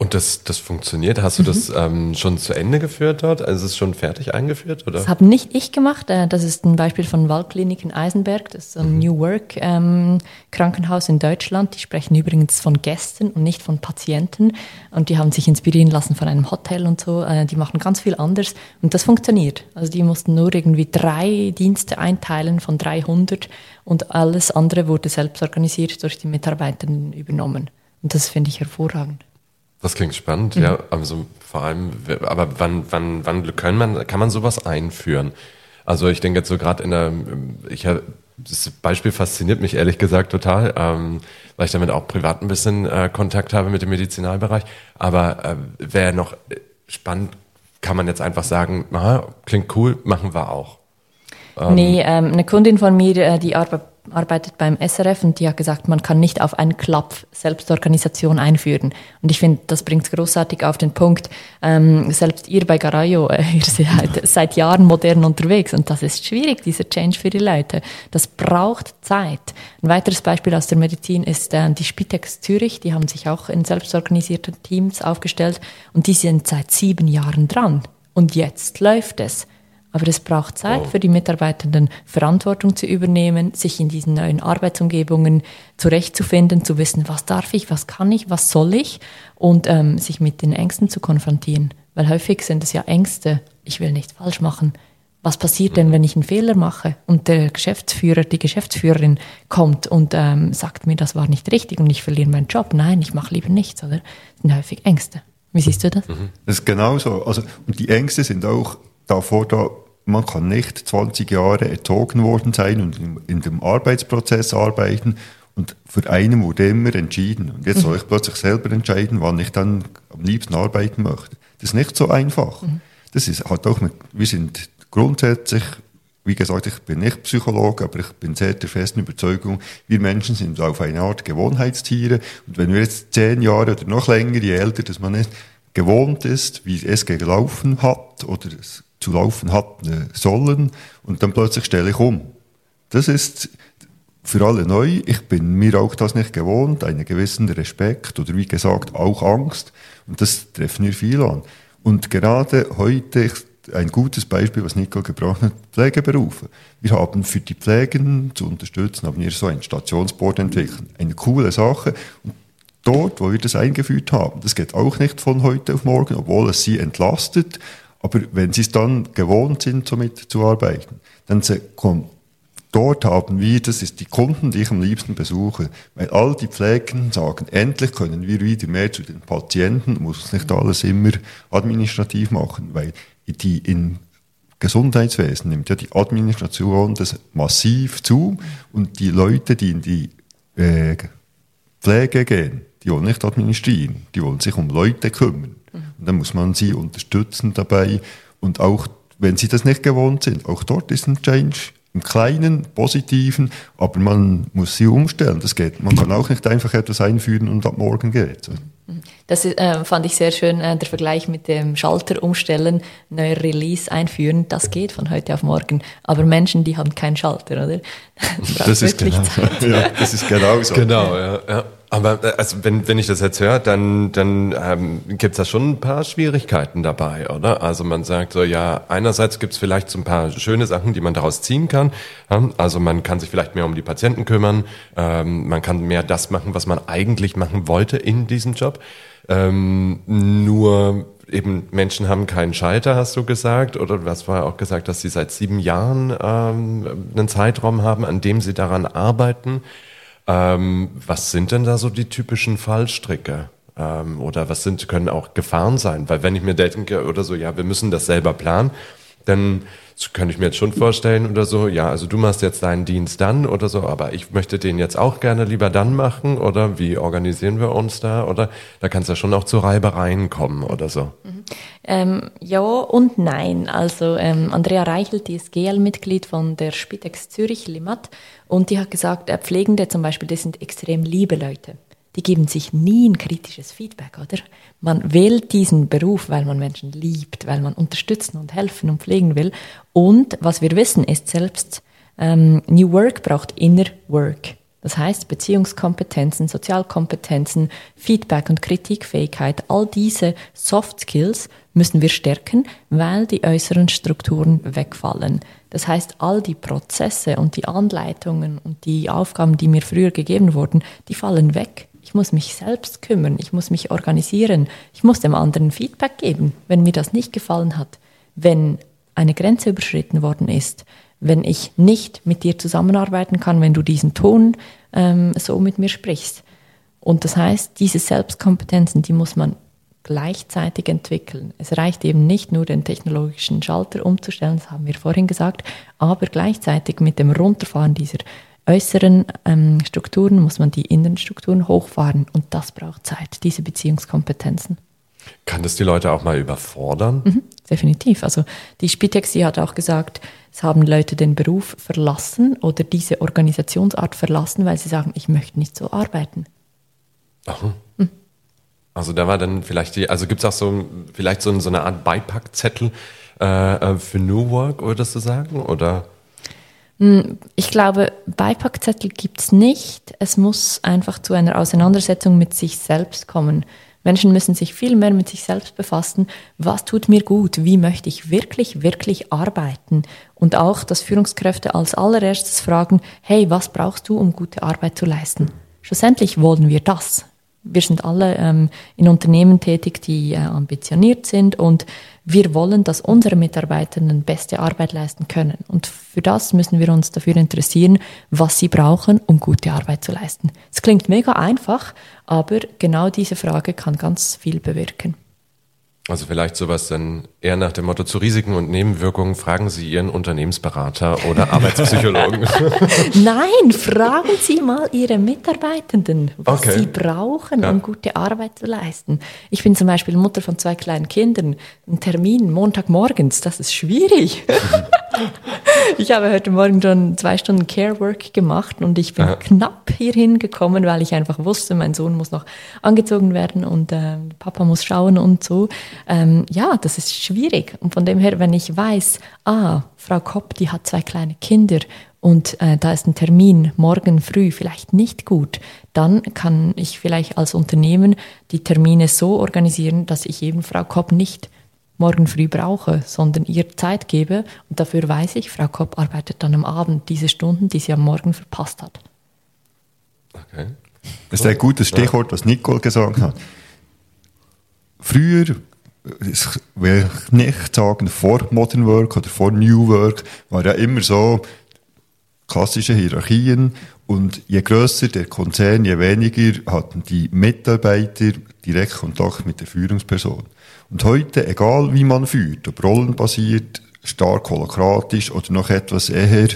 Und das, das funktioniert? Hast du mhm. das ähm, schon zu Ende geführt dort? Also ist es schon fertig eingeführt? Oder? Das habe nicht ich gemacht. Äh, das ist ein Beispiel von Waldklinik in Eisenberg. Das ist ein mhm. New Work ähm, Krankenhaus in Deutschland. Die sprechen übrigens von Gästen und nicht von Patienten. Und die haben sich inspirieren lassen von einem Hotel und so. Äh, die machen ganz viel anders. Und das funktioniert. Also die mussten nur irgendwie drei Dienste einteilen von 300 und alles andere wurde selbst organisiert durch die Mitarbeitenden übernommen. Und das finde ich hervorragend. Das klingt spannend, mhm. ja. Also vor allem, aber wann, wann, wann kann man, kann man sowas einführen? Also ich denke jetzt so gerade in der, ich das Beispiel fasziniert mich ehrlich gesagt total, ähm, weil ich damit auch privat ein bisschen äh, Kontakt habe mit dem Medizinalbereich. Aber äh, wäre noch spannend, kann man jetzt einfach sagen, aha, klingt cool, machen wir auch. Ähm, nee, ähm, eine Kundin von mir, äh, die arbeitet arbeitet beim SRF und die hat gesagt, man kann nicht auf einen Klapp Selbstorganisation einführen. Und ich finde, das bringt es großartig auf den Punkt. Ähm, selbst ihr bei Garayo, äh, [laughs] ihr seid seit Jahren modern unterwegs und das ist schwierig, dieser Change für die Leute. Das braucht Zeit. Ein weiteres Beispiel aus der Medizin ist äh, die Spitex Zürich. Die haben sich auch in selbstorganisierten Teams aufgestellt und die sind seit sieben Jahren dran. Und jetzt läuft es. Aber es braucht Zeit für die Mitarbeitenden, Verantwortung zu übernehmen, sich in diesen neuen Arbeitsumgebungen zurechtzufinden, zu wissen, was darf ich, was kann ich, was soll ich und ähm, sich mit den Ängsten zu konfrontieren. Weil häufig sind es ja Ängste, ich will nicht falsch machen. Was passiert denn, wenn ich einen Fehler mache und der Geschäftsführer, die Geschäftsführerin kommt und ähm, sagt mir, das war nicht richtig und ich verliere meinen Job? Nein, ich mache lieber nichts, oder? Das sind häufig Ängste. Wie siehst du das? Das ist genau so. Also, und die Ängste sind auch davor da, man kann nicht 20 Jahre erzogen worden sein und in, dem Arbeitsprozess arbeiten und für einen wurde immer entschieden. Und jetzt soll ich plötzlich selber entscheiden, wann ich dann am liebsten arbeiten möchte. Das ist nicht so einfach. Mhm. Das ist halt auch, mit, wir sind grundsätzlich, wie gesagt, ich bin nicht Psychologe, aber ich bin sehr der festen Überzeugung, wir Menschen sind auf eine Art Gewohnheitstiere. Und wenn wir jetzt zehn Jahre oder noch länger, je älter, dass man nicht gewohnt ist, wie es gelaufen hat oder es zu laufen hat sollen, und dann plötzlich stelle ich um. Das ist für alle neu. Ich bin mir auch das nicht gewohnt, einen gewissen Respekt oder wie gesagt auch Angst. Und das treffen wir viel an. Und gerade heute ein gutes Beispiel, was Nico gebraucht hat, Pflegeberufe. Wir haben für die Pflegen zu unterstützen, haben wir so ein Stationsboard entwickelt. Eine coole Sache. Und dort, wo wir das eingeführt haben, das geht auch nicht von heute auf morgen, obwohl es sie entlastet. Aber wenn sie es dann gewohnt sind, somit zu arbeiten, dann kommt Dort haben wir, das ist die Kunden, die ich am liebsten besuche, weil all die Pflegen sagen, endlich können wir wieder mehr zu den Patienten, muss nicht alles immer administrativ machen, weil die in Gesundheitswesen nimmt ja die Administration das massiv zu und die Leute, die in die äh, Pflege gehen, die wollen nicht administrieren, die wollen sich um Leute kümmern. Dann muss man sie unterstützen dabei und auch wenn sie das nicht gewohnt sind, auch dort ist ein Change im Kleinen, Positiven, aber man muss sie umstellen. Das geht. Man kann auch nicht einfach etwas einführen und ab morgen geht. Das äh, fand ich sehr schön, äh, der Vergleich mit dem Schalter umstellen, neuer Release einführen. Das geht von heute auf morgen. Aber Menschen, die haben keinen Schalter, oder? [laughs] das, ist genau, [laughs] ja, das ist genau so. Genau, ja. ja. Aber äh, also wenn, wenn ich das jetzt höre, dann, dann ähm, gibt es da schon ein paar Schwierigkeiten dabei, oder? Also man sagt so, ja, einerseits gibt es vielleicht so ein paar schöne Sachen, die man daraus ziehen kann. Also man kann sich vielleicht mehr um die Patienten kümmern, ähm, man kann mehr das machen, was man eigentlich machen wollte in diesem Job. Ähm, nur eben Menschen haben keinen Schalter, hast du gesagt, oder du hast vorher auch gesagt, dass sie seit sieben Jahren ähm, einen Zeitraum haben, an dem sie daran arbeiten. Ähm, was sind denn da so die typischen Fallstricke? Ähm, oder was sind, können auch Gefahren sein? Weil wenn ich mir denke oder so, ja, wir müssen das selber planen, dann könnte ich mir jetzt schon vorstellen oder so, ja, also du machst jetzt deinen Dienst dann oder so, aber ich möchte den jetzt auch gerne lieber dann machen oder wie organisieren wir uns da oder da kann es ja schon auch zu Reibereien kommen oder so. Mhm. Ähm, ja und nein. Also ähm, Andrea Reichelt, die ist GL-Mitglied von der Spitex Zürich Limmat und die hat gesagt, äh, Pflegende zum Beispiel, das sind extrem liebe Leute die geben sich nie ein kritisches Feedback, oder? Man wählt diesen Beruf, weil man Menschen liebt, weil man unterstützen und helfen und pflegen will. Und was wir wissen, ist selbst ähm, New Work braucht Inner Work. Das heißt, Beziehungskompetenzen, Sozialkompetenzen, Feedback und Kritikfähigkeit, all diese Soft Skills müssen wir stärken, weil die äußeren Strukturen wegfallen. Das heißt, all die Prozesse und die Anleitungen und die Aufgaben, die mir früher gegeben wurden, die fallen weg. Ich muss mich selbst kümmern, ich muss mich organisieren, ich muss dem anderen Feedback geben, wenn mir das nicht gefallen hat, wenn eine Grenze überschritten worden ist, wenn ich nicht mit dir zusammenarbeiten kann, wenn du diesen Ton ähm, so mit mir sprichst. Und das heißt, diese Selbstkompetenzen, die muss man gleichzeitig entwickeln. Es reicht eben nicht nur den technologischen Schalter umzustellen, das haben wir vorhin gesagt, aber gleichzeitig mit dem Runterfahren dieser äußeren ähm, Strukturen muss man die inneren Strukturen hochfahren und das braucht Zeit, diese Beziehungskompetenzen. Kann das die Leute auch mal überfordern? Mhm, definitiv. Also die Spitex, die hat auch gesagt, es haben Leute den Beruf verlassen oder diese Organisationsart verlassen, weil sie sagen, ich möchte nicht so arbeiten. Aha. Mhm. Also da war dann vielleicht die, also gibt es auch so vielleicht so, so eine Art Beipackzettel äh, äh, für New Work, würdest du sagen? Oder? Hm, ich glaube, Beipackzettel gibt's nicht. Es muss einfach zu einer Auseinandersetzung mit sich selbst kommen. Menschen müssen sich viel mehr mit sich selbst befassen. Was tut mir gut? Wie möchte ich wirklich, wirklich arbeiten? Und auch, dass Führungskräfte als allererstes fragen, hey, was brauchst du, um gute Arbeit zu leisten? Schlussendlich wollen wir das wir sind alle ähm, in Unternehmen tätig, die äh, ambitioniert sind und wir wollen, dass unsere Mitarbeitenden beste Arbeit leisten können. Und für das müssen wir uns dafür interessieren, was sie brauchen, um gute Arbeit zu leisten. Es klingt mega einfach, aber genau diese Frage kann ganz viel bewirken. Also vielleicht sowas dann eher nach dem Motto zu Risiken und Nebenwirkungen fragen Sie Ihren Unternehmensberater oder Arbeitspsychologen. [laughs] Nein, fragen Sie mal Ihre Mitarbeitenden, was Okay. sie brauchen, Ja. um gute Arbeit zu leisten. Ich bin zum Beispiel Mutter von zwei kleinen Kindern. Ein Termin Montagmorgens, das ist schwierig. [laughs] ich habe heute Morgen schon zwei Stunden Care Work gemacht und ich bin Ja. knapp hierhin gekommen, weil ich einfach wusste, mein Sohn muss noch angezogen werden und äh, Papa muss schauen und so. Ähm, ja, das ist schwierig. Und von dem her, wenn ich weiß, ah, Frau Kopp, die hat zwei kleine Kinder und äh, da ist ein Termin morgen früh vielleicht nicht gut, dann kann ich vielleicht als Unternehmen die Termine so organisieren, dass ich eben Frau Kopp nicht morgen früh brauche, sondern ihr Zeit gebe. Und dafür weiß ich, Frau Kopp arbeitet dann am Abend diese Stunden, die sie am Morgen verpasst hat. Okay. Das ist ein gutes Stichwort, was Nicole gesagt hat. Früher, ich will nicht sagen, vor Modern Work oder vor New Work, war ja immer so klassische Hierarchien und je größer der Konzern, je weniger hatten die Mitarbeiter direkt Kontakt mit der Führungsperson. Und heute, egal wie man führt, ob rollenbasiert, stark holokratisch oder noch etwas eher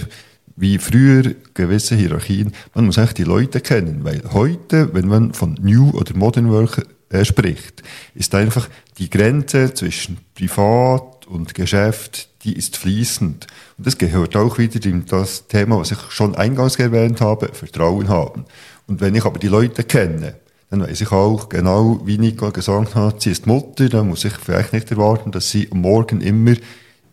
wie früher gewisse Hierarchien, man muss eigentlich die Leute kennen, weil heute, wenn man von New oder Modern Work äh, spricht, ist einfach die Grenze zwischen Privat und Geschäft, die ist fließend. Und das gehört auch wieder in das Thema, was ich schon eingangs erwähnt habe, Vertrauen haben. Und wenn ich aber die Leute kenne, dann weiß ich auch genau, wie Nico gesagt hat, sie ist Mutter, dann muss ich vielleicht nicht erwarten, dass sie am Morgen immer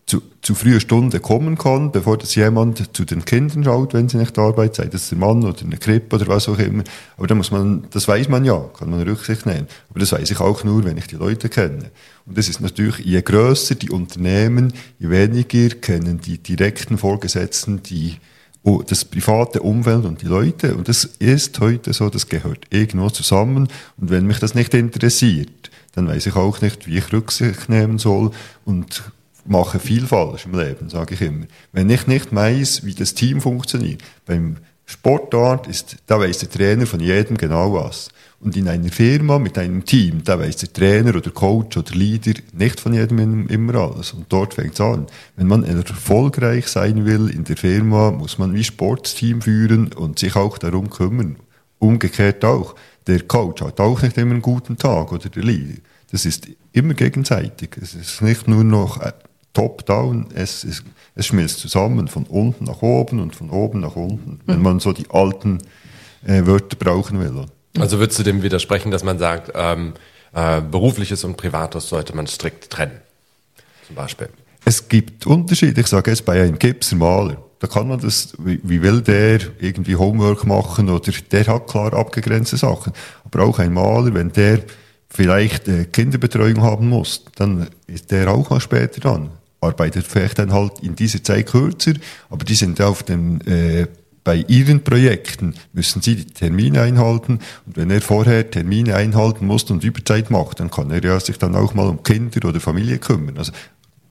zu, zu früher Stunde kommen kann, bevor das jemand zu den Kindern schaut, wenn sie nicht arbeitet, sei das der Mann oder eine Krippe oder was auch immer. Aber da muss man, das weiß man ja, kann man Rücksicht nehmen. Aber das weiß ich auch nur, wenn ich die Leute kenne. Und das ist natürlich, je größer die Unternehmen, je weniger kennen die direkten Vorgesetzten die oh, das private Umfeld und die Leute. Und das ist heute so, das gehört irgendwo zusammen. Und wenn mich das nicht interessiert, dann weiß ich auch nicht, wie ich Rücksicht nehmen soll und mache viel falsch im Leben, sage ich immer. Wenn ich nicht weiß, wie das Team funktioniert, beim Sportart ist, da weiß der Trainer von jedem genau was. Und in einer Firma mit einem Team, da weiß der Trainer oder Coach oder Leader nicht von jedem immer alles. Und dort fängt es an. Wenn man erfolgreich sein will in der Firma, muss man wie Sportteam führen und sich auch darum kümmern. Umgekehrt auch. Der Coach hat auch nicht immer einen guten Tag oder der Leader. Das ist immer gegenseitig. Es ist nicht nur noch äh, top-down, es, ist, es schmilzt zusammen von unten nach oben und von oben nach unten, wenn man so die alten äh, Wörter brauchen will. Also würdest du dem widersprechen, dass man sagt, ähm, äh, berufliches und privates sollte man strikt trennen? Zum Beispiel. Es gibt Unterschiede. Ich sage jetzt bei einem Gipser Maler. Da kann man das, wie, wie will der irgendwie Homework machen oder der hat klar abgegrenzte Sachen. Aber auch ein Maler, wenn der vielleicht äh, Kinderbetreuung haben muss, dann ist der auch mal später dran. Arbeitet vielleicht dann halt in dieser Zeit kürzer, aber die sind auf dem, äh, bei ihren Projekten müssen sie die Termine einhalten und wenn er vorher Termine einhalten muss und Überzeit macht, dann kann er ja sich dann auch mal um Kinder oder Familie kümmern. Also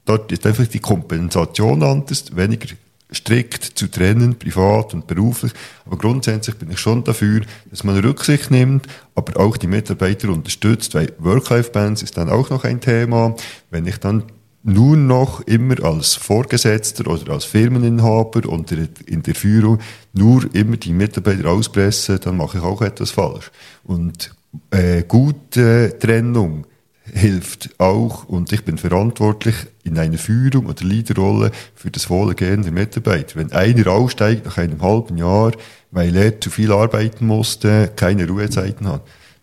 dort ist einfach die Kompensation anders, weniger strikt zu trennen, privat und beruflich. Aber grundsätzlich bin ich schon dafür, dass man Rücksicht nimmt, aber auch die Mitarbeiter unterstützt, weil Work-Life-Balance ist dann auch noch ein Thema. Wenn ich dann nur noch immer als Vorgesetzter oder als Firmeninhaber und in der Führung nur immer die Mitarbeiter auspresse, dann mache ich auch etwas falsch. Und äh, gute Trennung hilft auch, und ich bin verantwortlich in einer Führung oder Leaderrolle für das Wohlergehen der Mitarbeiter. Wenn einer aussteigt nach einem halben Jahr, weil er zu viel arbeiten musste, keine Ruhezeiten hat,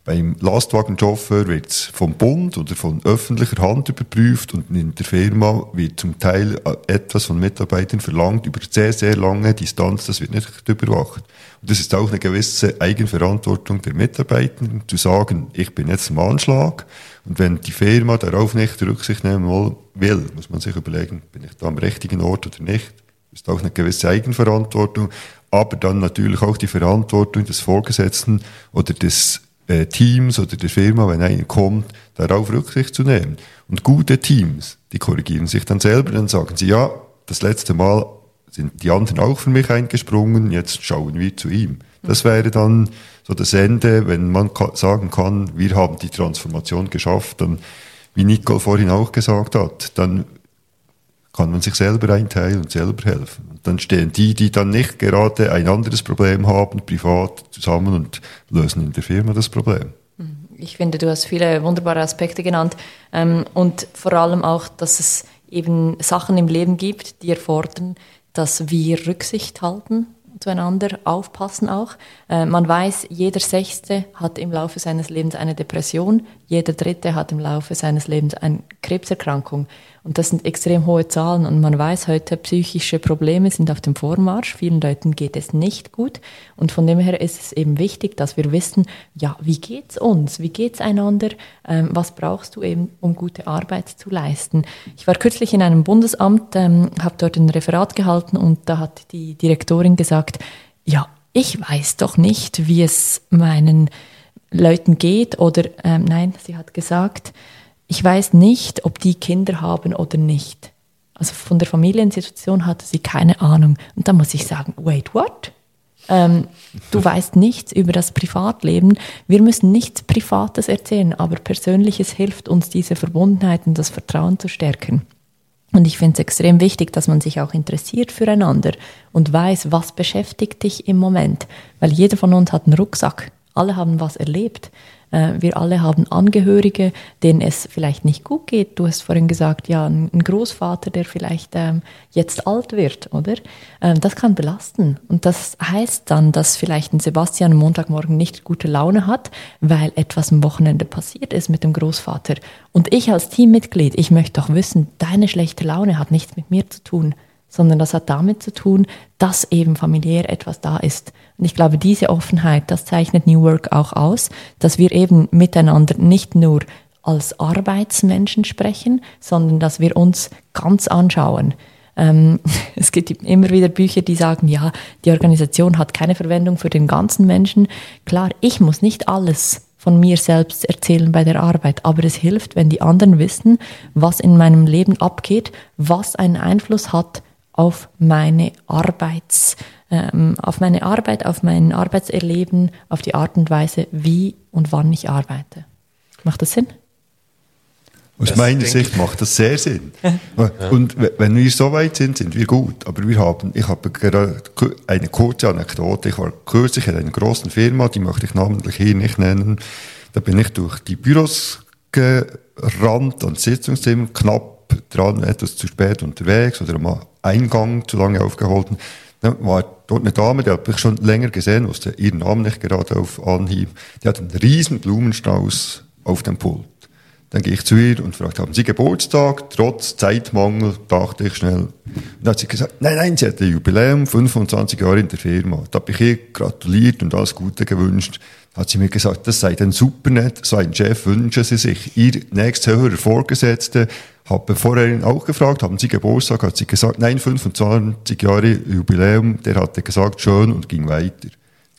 beim Lastwagenchauffeur wird es vom Bund oder von öffentlicher Hand überprüft und in der Firma wird zum Teil etwas von Mitarbeitern verlangt über sehr, sehr lange Distanz, das wird nicht überwacht. Und das ist auch eine gewisse Eigenverantwortung der Mitarbeiter, zu sagen, ich bin jetzt am Anschlag und wenn die Firma darauf nicht Rücksicht nehmen will, muss man sich überlegen, bin ich da am richtigen Ort oder nicht. Das ist auch eine gewisse Eigenverantwortung, aber dann natürlich auch die Verantwortung des Vorgesetzten oder des äh, Teams oder der Firma, wenn einer kommt, darauf Rücksicht zu nehmen. Und gute Teams, die korrigieren sich dann selber, dann sagen sie, ja, das letzte Mal sind die anderen auch für mich eingesprungen, jetzt schauen wir zu ihm. Das wäre dann so das Ende, wenn man sagen kann, wir haben die Transformation geschafft, dann wie Nicole vorhin auch gesagt hat, dann kann man sich selber einteilen und selber helfen. Dann stehen die, die dann nicht gerade ein anderes Problem haben, privat zusammen und lösen in der Firma das Problem. Ich finde, du hast viele wunderbare Aspekte genannt ähm, und vor allem auch, dass es eben Sachen im Leben gibt, die erfordern, dass wir Rücksicht halten zueinander aufpassen auch. Äh, man weiß, jeder Sechste hat im Laufe seines Lebens eine Depression, jeder Dritte hat im Laufe seines Lebens eine Krebserkrankung. Und das sind extrem hohe Zahlen und man weiß heute, psychische Probleme sind auf dem Vormarsch. Vielen Leuten geht es nicht gut. Und von dem her ist es eben wichtig, dass wir wissen, ja, wie geht's uns? Wie geht's einander? Ähm, was brauchst du eben, um gute Arbeit zu leisten? Ich war kürzlich in einem Bundesamt, ähm, habe dort ein Referat gehalten und da hat die Direktorin gesagt, ja, ich weiß doch nicht, wie es meinen Leuten geht oder ähm, nein, sie hat gesagt, ich weiß nicht, ob die Kinder haben oder nicht. Also von der Familiensituation hatte sie keine Ahnung. Und da muss ich sagen, wait, what? Ähm, du [laughs] weißt nichts über das Privatleben. Wir müssen nichts Privates erzählen, aber Persönliches hilft uns, diese Verbundenheit und das Vertrauen zu stärken. Und ich finde es extrem wichtig, dass man sich auch interessiert füreinander und weiß, was beschäftigt dich im Moment. Weil jeder von uns hat einen Rucksack. Alle haben was erlebt. Äh, wir alle haben Angehörige, denen es vielleicht nicht gut geht. Du hast vorhin gesagt, ja, ein Großvater, der vielleicht ähm, jetzt alt wird, oder? Ähm, das kann belasten. Und das heißt dann, dass vielleicht ein Sebastian am Montagmorgen nicht gute Laune hat, weil etwas am Wochenende passiert ist mit dem Großvater. Und ich als Teammitglied, ich möchte doch wissen, deine schlechte Laune hat nichts mit mir zu tun sondern das hat damit zu tun, dass eben familiär etwas da ist. Und ich glaube, diese Offenheit, das zeichnet New Work auch aus, dass wir eben miteinander nicht nur als Arbeitsmenschen sprechen, sondern dass wir uns ganz anschauen. Ähm, [laughs] es gibt immer wieder Bücher, die sagen, ja, die Organisation hat keine Verwendung für den ganzen Menschen. Klar, ich muss nicht alles von mir selbst erzählen bei der Arbeit, aber es hilft, wenn die anderen wissen, was in meinem Leben abgeht, was einen Einfluss hat auf meine Arbeits, ähm, auf meine Arbeit, auf mein Arbeitserleben, auf die Art und Weise, wie und wann ich arbeite. Macht das Sinn? Aus das meiner Sicht macht das sehr Sinn. [laughs] Und wenn wir so weit sind, sind wir gut. Aber wir haben, ich habe gerade eine kurze Anekdote. Ich war kürzlich in einer großen Firma, die möchte ich namentlich hier nicht nennen. Da bin ich durch die Büros gerannt und Sitzungszimmer knapp dran, etwas zu spät unterwegs oder am Eingang zu lange aufgehalten. Dann war dort eine Dame, die habe ich schon länger gesehen, wusste ihren Namen nicht gerade auf Anhieb. Die hat einen riesen Blumenstrauß auf dem Pult. Dann gehe ich zu ihr und fragte, haben Sie Geburtstag? Trotz Zeitmangel dachte ich schnell. Dann hat sie gesagt, nein, nein, sie hat ein Jubiläum, 25 Jahre in der Firma. Da habe ich ihr gratuliert und alles Gute gewünscht hat sie mir gesagt, das sei dann super nett, so ein Chef wünschen Sie sich. Ihr nächsthöherer Vorgesetzte habe vorher auch gefragt, haben Sie Geburtstag? Hat sie gesagt, nein, 25 Jahre Jubiläum. Der hatte gesagt, schön und ging weiter.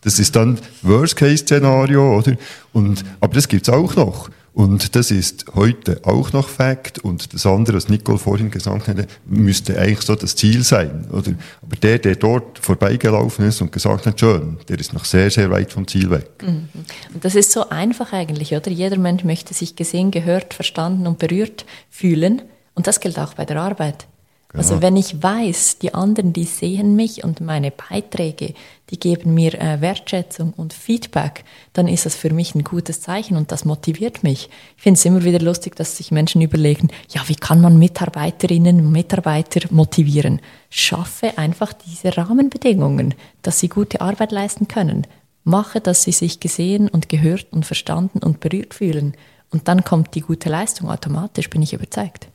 Das ist dann Worst-Case-Szenario, oder? Und, aber das gibt's auch noch. Und das ist heute auch noch Fakt. Und das andere, was Nicole vorhin gesagt hatte, müsste eigentlich so das Ziel sein. Oder? Aber der, der dort vorbeigelaufen ist und gesagt hat, schön, der ist noch sehr, sehr weit vom Ziel weg. Mhm. Und das ist so einfach eigentlich, oder? Jeder Mensch möchte sich gesehen, gehört, verstanden und berührt fühlen. Und das gilt auch bei der Arbeit. Also genau. wenn ich weiß, die anderen, die sehen mich und meine Beiträge, die geben mir äh, Wertschätzung und Feedback, dann ist das für mich ein gutes Zeichen und das motiviert mich. Ich finde es immer wieder lustig, dass sich Menschen überlegen, ja, wie kann man Mitarbeiterinnen und Mitarbeiter motivieren? Schaffe einfach diese Rahmenbedingungen, dass sie gute Arbeit leisten können. Mache, dass sie sich gesehen und gehört und verstanden und berührt fühlen. Und dann kommt die gute Leistung automatisch, bin ich überzeugt.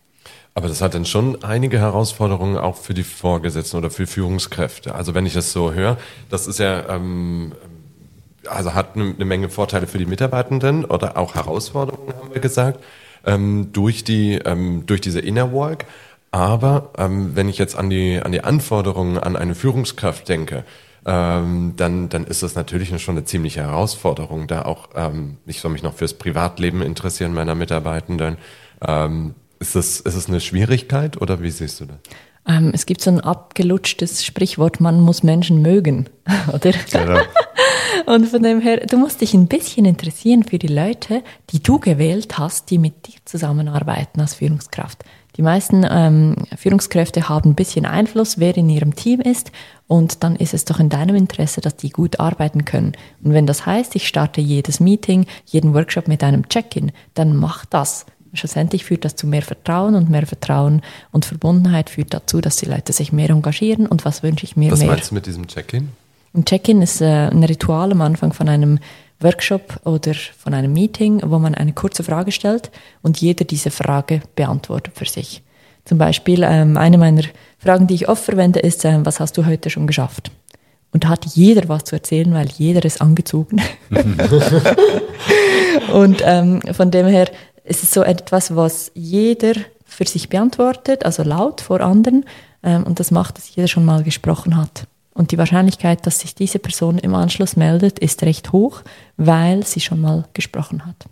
Aber das hat dann schon einige Herausforderungen auch für die Vorgesetzten oder für Führungskräfte. Also wenn ich das so höre, das ist ja, ähm, also hat eine, eine Menge Vorteile für die Mitarbeitenden oder auch Herausforderungen, haben wir gesagt, ähm, durch die, ähm, durch diese Inner Work. Aber ähm, wenn ich jetzt an die, an die Anforderungen an eine Führungskraft denke, ähm, dann, dann ist das natürlich schon eine ziemliche Herausforderung, da auch, ähm, ich soll mich noch fürs Privatleben interessieren meiner Mitarbeitenden. Ähm, ist das, ist das eine Schwierigkeit oder wie siehst du das? Ähm, es gibt so ein abgelutschtes Sprichwort, man muss Menschen mögen, [laughs] oder? Genau. [laughs] Und von dem her, du musst dich ein bisschen interessieren für die Leute, die du gewählt hast, die mit dir zusammenarbeiten als Führungskraft. Die meisten ähm, Führungskräfte haben ein bisschen Einfluss, wer in ihrem Team ist. Und dann ist es doch in deinem Interesse, dass die gut arbeiten können. Und wenn das heißt, ich starte jedes Meeting, jeden Workshop mit einem Check-in, dann mach das. Schlussendlich führt das zu mehr Vertrauen und mehr Vertrauen und Verbundenheit führt dazu, dass die Leute sich mehr engagieren. Und was wünsche ich mir Was mehr? meinst du mit diesem Check-in? Ein Check-in ist äh, ein Ritual am Anfang von einem Workshop oder von einem Meeting, wo man eine kurze Frage stellt und jeder diese Frage beantwortet für sich. Zum Beispiel ähm, eine meiner Fragen, die ich oft verwende, ist, ähm, was hast du heute schon geschafft? Und da hat jeder was zu erzählen, weil jeder ist angezogen. [laughs] [laughs] und ähm, von dem her ist es so etwas, was jeder für sich beantwortet, also laut vor anderen. Ähm, und das macht, dass jeder schon mal gesprochen hat. Und die Wahrscheinlichkeit, dass sich diese Person im Anschluss meldet, ist recht hoch, weil sie schon mal gesprochen hat.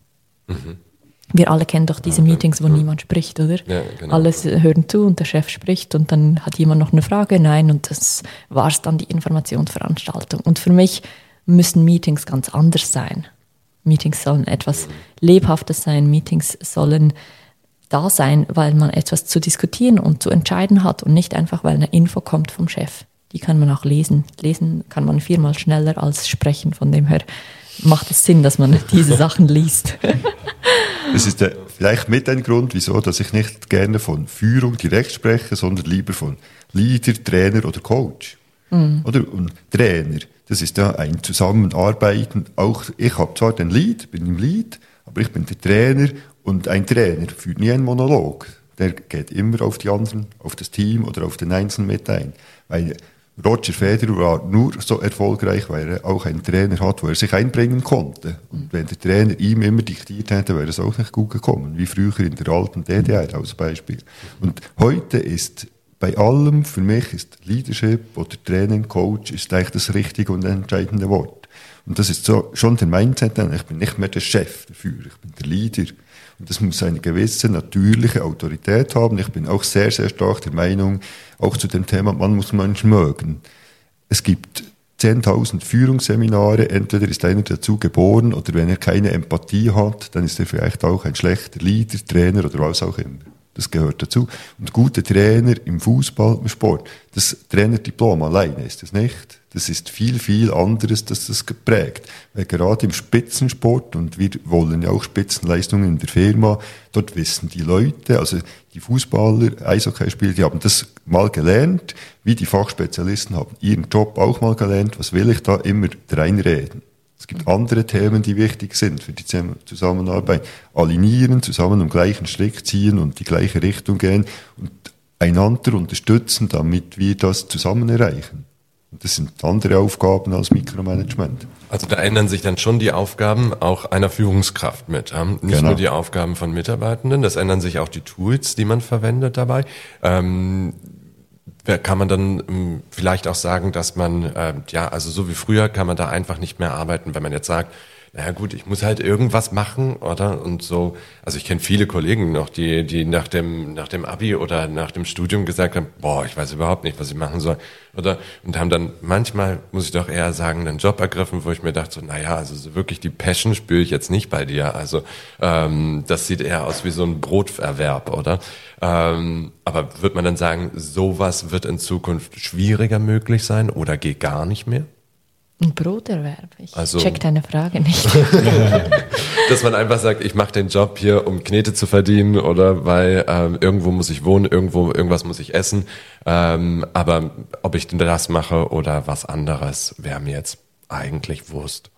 Wir alle kennen doch diese Meetings, wo niemand spricht, oder? Ja, genau. Alle hören zu und der Chef spricht und dann hat jemand noch eine Frage. Nein, und das war es dann die Informationsveranstaltung. Und für mich müssen Meetings ganz anders sein. Meetings sollen etwas Lebhaftes sein. Meetings sollen da sein, weil man etwas zu diskutieren und zu entscheiden hat und nicht einfach, weil eine Info kommt vom Chef. Die kann man auch lesen. Lesen kann man viermal schneller als sprechen. Von dem her macht es Sinn, dass man [laughs] diese Sachen liest. [laughs] Das ist äh, vielleicht mit ein Grund, wieso, dass ich nicht gerne von Führung direkt spreche, sondern lieber von Leader, Trainer oder Coach. Oder? Und Trainer, das ist ja ein Zusammenarbeiten. Auch ich habe zwar den Lead, bin im Lead, aber ich bin der Trainer und ein Trainer führt nie einen Monolog. Der geht immer auf die anderen, auf das Team oder auf den Einzelnen mit ein. Weil Roger Federer war nur so erfolgreich, weil er auch einen Trainer hat, wo er sich einbringen konnte. Und wenn der Trainer ihm immer diktiert hätte, wäre es auch nicht gut gekommen, wie früher in der alten DDR als Beispiel. Und heute ist bei allem, für mich ist Leadership oder Training, Coach, ist eigentlich das richtige und entscheidende Wort. Und das ist so, schon der Mindset, dann, ich bin nicht mehr der Chef dafür, ich bin der Leader. Und das muss eine gewisse natürliche Autorität haben. Ich bin auch sehr, sehr stark der Meinung, auch zu dem Thema, man muss Menschen mögen. Es gibt 10.000 Führungsseminare, entweder ist einer dazu geboren oder wenn er keine Empathie hat, dann ist er vielleicht auch ein schlechter Leader, Trainer oder was auch immer. Das gehört dazu. Und gute Trainer im Fußball, im Sport, das Trainerdiplom alleine ist das nicht. Das ist viel, viel anderes, das das geprägt. Weil gerade im Spitzensport, und wir wollen ja auch Spitzenleistungen in der Firma, dort wissen die Leute, also die Fußballer, Eishockeyspieler, die haben das mal gelernt, wie die Fachspezialisten haben ihren Job auch mal gelernt, was will ich da immer reinreden. Es gibt andere Themen, die wichtig sind für die Zusammenarbeit. Alignieren, zusammen am gleichen Strick ziehen und die gleiche Richtung gehen und einander unterstützen, damit wir das zusammen erreichen. Und das sind andere Aufgaben als Mikromanagement. Also da ändern sich dann schon die Aufgaben auch einer Führungskraft mit. Ja? Nicht Genau. nur die Aufgaben von Mitarbeitenden, das ändern sich auch die Tools, die man verwendet dabei. Ähm, kann man dann ähm, vielleicht auch sagen, dass man, ähm, ja, also so wie früher kann man da einfach nicht mehr arbeiten, wenn man jetzt sagt, naja gut, ich muss halt irgendwas machen, oder? Und so, also ich kenne viele Kollegen noch, die, die nach dem, nach dem Abi oder nach dem Studium gesagt haben, boah, ich weiß überhaupt nicht, was ich machen soll, oder? Und haben dann manchmal, muss ich doch eher sagen, einen Job ergriffen, wo ich mir dachte, so, naja, also so wirklich die Passion spüre ich jetzt nicht bei dir. Also ähm, das sieht eher aus wie so ein Broterwerb, oder? Ähm, aber wird man dann sagen, sowas wird in Zukunft schwieriger möglich sein oder geht gar nicht mehr? Ein Broterwerb. Ich Also- check deine Frage nicht. [laughs] [laughs] Dass man einfach sagt, ich mache den Job hier, um Knete zu verdienen oder weil ähm, irgendwo muss ich wohnen, irgendwo irgendwas muss ich essen. Ähm, aber ob ich denn das mache oder was anderes, wäre mir jetzt eigentlich Wurst.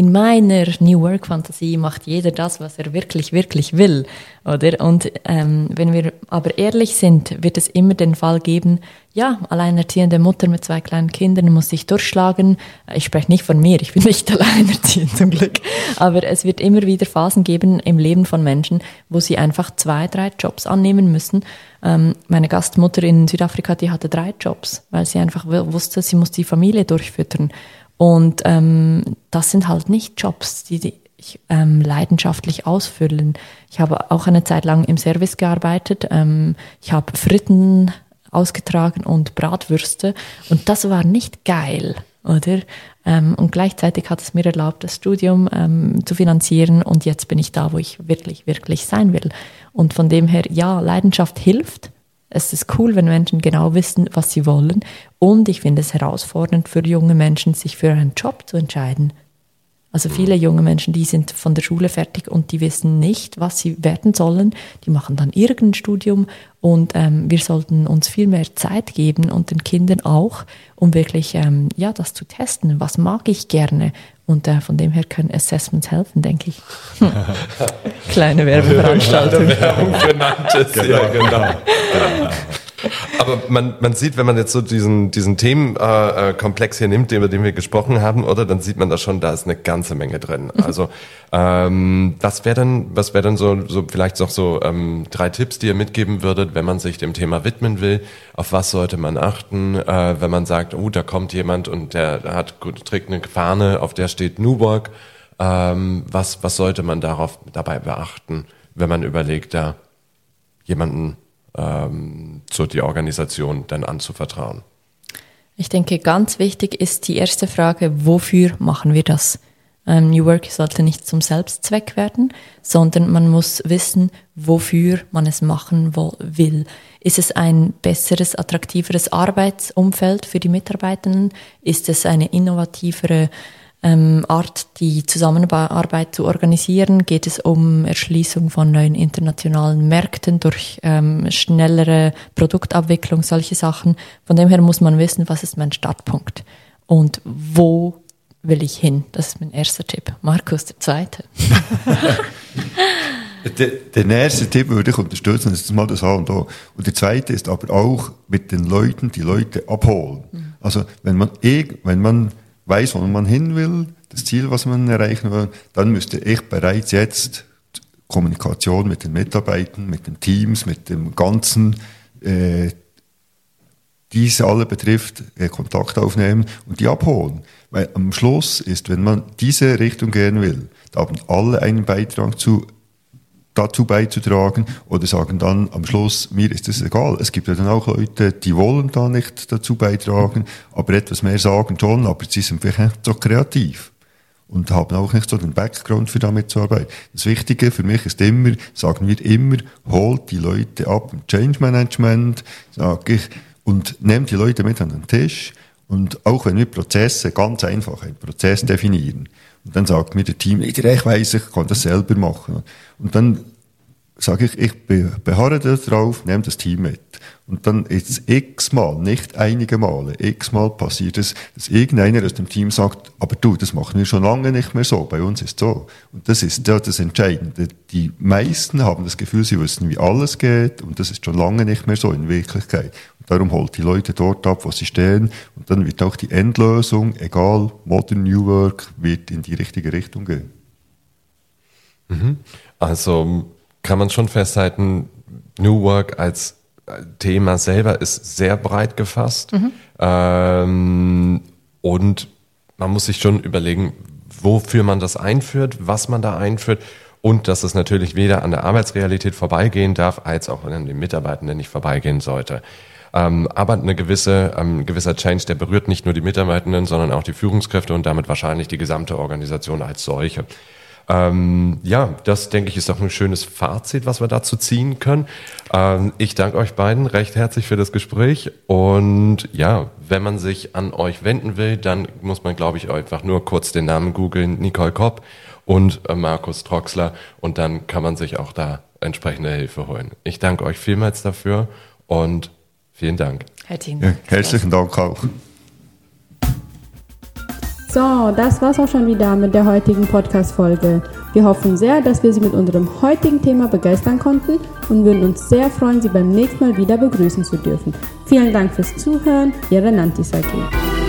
In meiner New Work Fantasie macht jeder das, was er wirklich, wirklich will, oder? Und ähm, wenn wir aber ehrlich sind, wird es immer den Fall geben, ja, alleinerziehende Mutter mit zwei kleinen Kindern muss sich durchschlagen. Ich spreche nicht von mir, ich bin nicht [laughs] alleinerziehend zum Glück. Aber es wird immer wieder Phasen geben im Leben von Menschen, wo sie einfach zwei, drei Jobs annehmen müssen. Ähm, meine Gastmutter in Südafrika, die hatte drei Jobs, weil sie einfach wusste, sie muss die Familie durchfüttern. Und ähm, das sind halt nicht Jobs, die, die ich ähm, leidenschaftlich ausfüllen. Ich habe auch eine Zeit lang im Service gearbeitet. Ähm, ich habe Fritten ausgetragen und Bratwürste. Und das war nicht geil, oder? Ähm, und gleichzeitig hat es mir erlaubt, das Studium ähm, zu finanzieren. Und jetzt bin ich da, wo ich wirklich, wirklich sein will. Und von dem her, ja, Leidenschaft hilft. Es ist cool, wenn Menschen genau wissen, was sie wollen. Und ich finde es herausfordernd für junge Menschen, sich für einen Job zu entscheiden. Also viele junge Menschen, die sind von der Schule fertig und die wissen nicht, was sie werden sollen. Die machen dann irgendein Studium und ähm, wir sollten uns viel mehr Zeit geben und den Kindern auch, um wirklich ähm, ja das zu testen. Was mag ich gerne? Und äh, von dem her können Assessments helfen, denke ich. [laughs] Kleine Werbeveranstaltung. Werbung genannt ist, ja genau. [laughs] Aber man, man sieht, wenn man jetzt so diesen, diesen Themenkomplex hier nimmt, über den wir gesprochen haben, oder, dann sieht man da schon, da ist eine ganze Menge drin. Mhm. Also ähm, was wäre denn, was wäre denn so, so vielleicht noch so ähm, drei Tipps, die ihr mitgeben würdet, wenn man sich dem Thema widmen will? Auf was sollte man achten, äh, wenn man sagt, oh, da kommt jemand und der hat trägt eine Fahne, auf der steht Nuborg. Ähm, was, was sollte man darauf dabei beachten, wenn man überlegt, da jemanden ähm, so die Organisation dann anzuvertrauen? Ich denke, ganz wichtig ist die erste Frage, wofür machen wir das? Ähm, New Work sollte nicht zum Selbstzweck werden, sondern man muss wissen, wofür man es machen will. Ist es ein besseres, attraktiveres Arbeitsumfeld für die Mitarbeitenden? Ist es eine innovativere ähm, Art, die Zusammenarbeit zu organisieren, geht es um Erschließung von neuen internationalen Märkten durch ähm, schnellere Produktabwicklung, solche Sachen. Von dem her muss man wissen, was ist mein Startpunkt und wo will ich hin. Das ist mein erster Tipp. Markus, der zweite. [laughs] Den ersten Tipp würde ich unterstützen, das ist mal das A und O. Und der zweite ist aber auch mit den Leuten, die Leute abholen. Mhm. Also, wenn man, eh, wenn man weiß, wo man hin will, das Ziel, was man erreichen will, dann müsste ich bereits jetzt Kommunikation mit den Mitarbeitern, mit den Teams, mit dem ganzen, äh, diese alle betrifft, äh, Kontakt aufnehmen und die abholen. Weil am Schluss ist, wenn man diese Richtung gehen will, da haben alle einen Beitrag zu dazu beizutragen oder sagen dann am Schluss, mir ist es egal. Es gibt ja dann auch Leute, die wollen da nicht dazu beitragen, aber etwas mehr sagen schon, aber sie sind vielleicht so kreativ und haben auch nicht so den Background für damit zu arbeiten. Das Wichtige für mich ist immer, sagen wir immer, holt die Leute ab im Change Management, sage ich, und nehmt die Leute mit an den Tisch und auch wenn wir Prozesse ganz einfach einen Prozess definieren, und dann sagt mir der Teamleader, ich weiss, ich kann das selber machen. Und dann sage ich, ich beharre darauf, nehme das Team mit. Und dann ist x-mal, nicht einige Male, x-mal passiert es, dass irgendeiner aus dem Team sagt, aber du, das machen wir schon lange nicht mehr so, bei uns ist so. Und das ist das Entscheidende. Die meisten haben das Gefühl, sie wissen, wie alles geht, und das ist schon lange nicht mehr so in Wirklichkeit. Und darum holt die Leute dort ab, wo sie stehen, und dann wird auch die Endlösung, egal, Modern New Work, wird in die richtige Richtung gehen. Mhm. Also, kann man schon festhalten, New Work als Thema selber ist sehr breit gefasst. Mhm. Ähm, und man muss sich schon überlegen, wofür man das einführt, was man da einführt und dass es natürlich weder an der Arbeitsrealität vorbeigehen darf, als auch an den Mitarbeitenden nicht vorbeigehen sollte. Ähm, aber eine gewisse, ein ähm, gewisser Change, der berührt nicht nur die Mitarbeitenden, sondern auch die Führungskräfte und damit wahrscheinlich die gesamte Organisation als solche. Ähm, ja, das denke ich ist doch ein schönes Fazit, was wir dazu ziehen können. Ähm, ich danke euch beiden recht herzlich für das Gespräch und ja, wenn man sich an euch wenden will, dann muss man, glaube ich, einfach nur kurz den Namen googeln, Nicole Kopp und äh, Markus Troxler und dann kann man sich auch da entsprechende Hilfe holen. Ich danke euch vielmals dafür und vielen Dank. Herzlichen Dank, ja, herzlichen Dank auch. So, das war's auch schon wieder mit der heutigen Podcast-Folge. Wir hoffen sehr, dass wir Sie mit unserem heutigen Thema begeistern konnten und würden uns sehr freuen, Sie beim nächsten Mal wieder begrüßen zu dürfen. Vielen Dank fürs Zuhören, Ihre Nantis AG.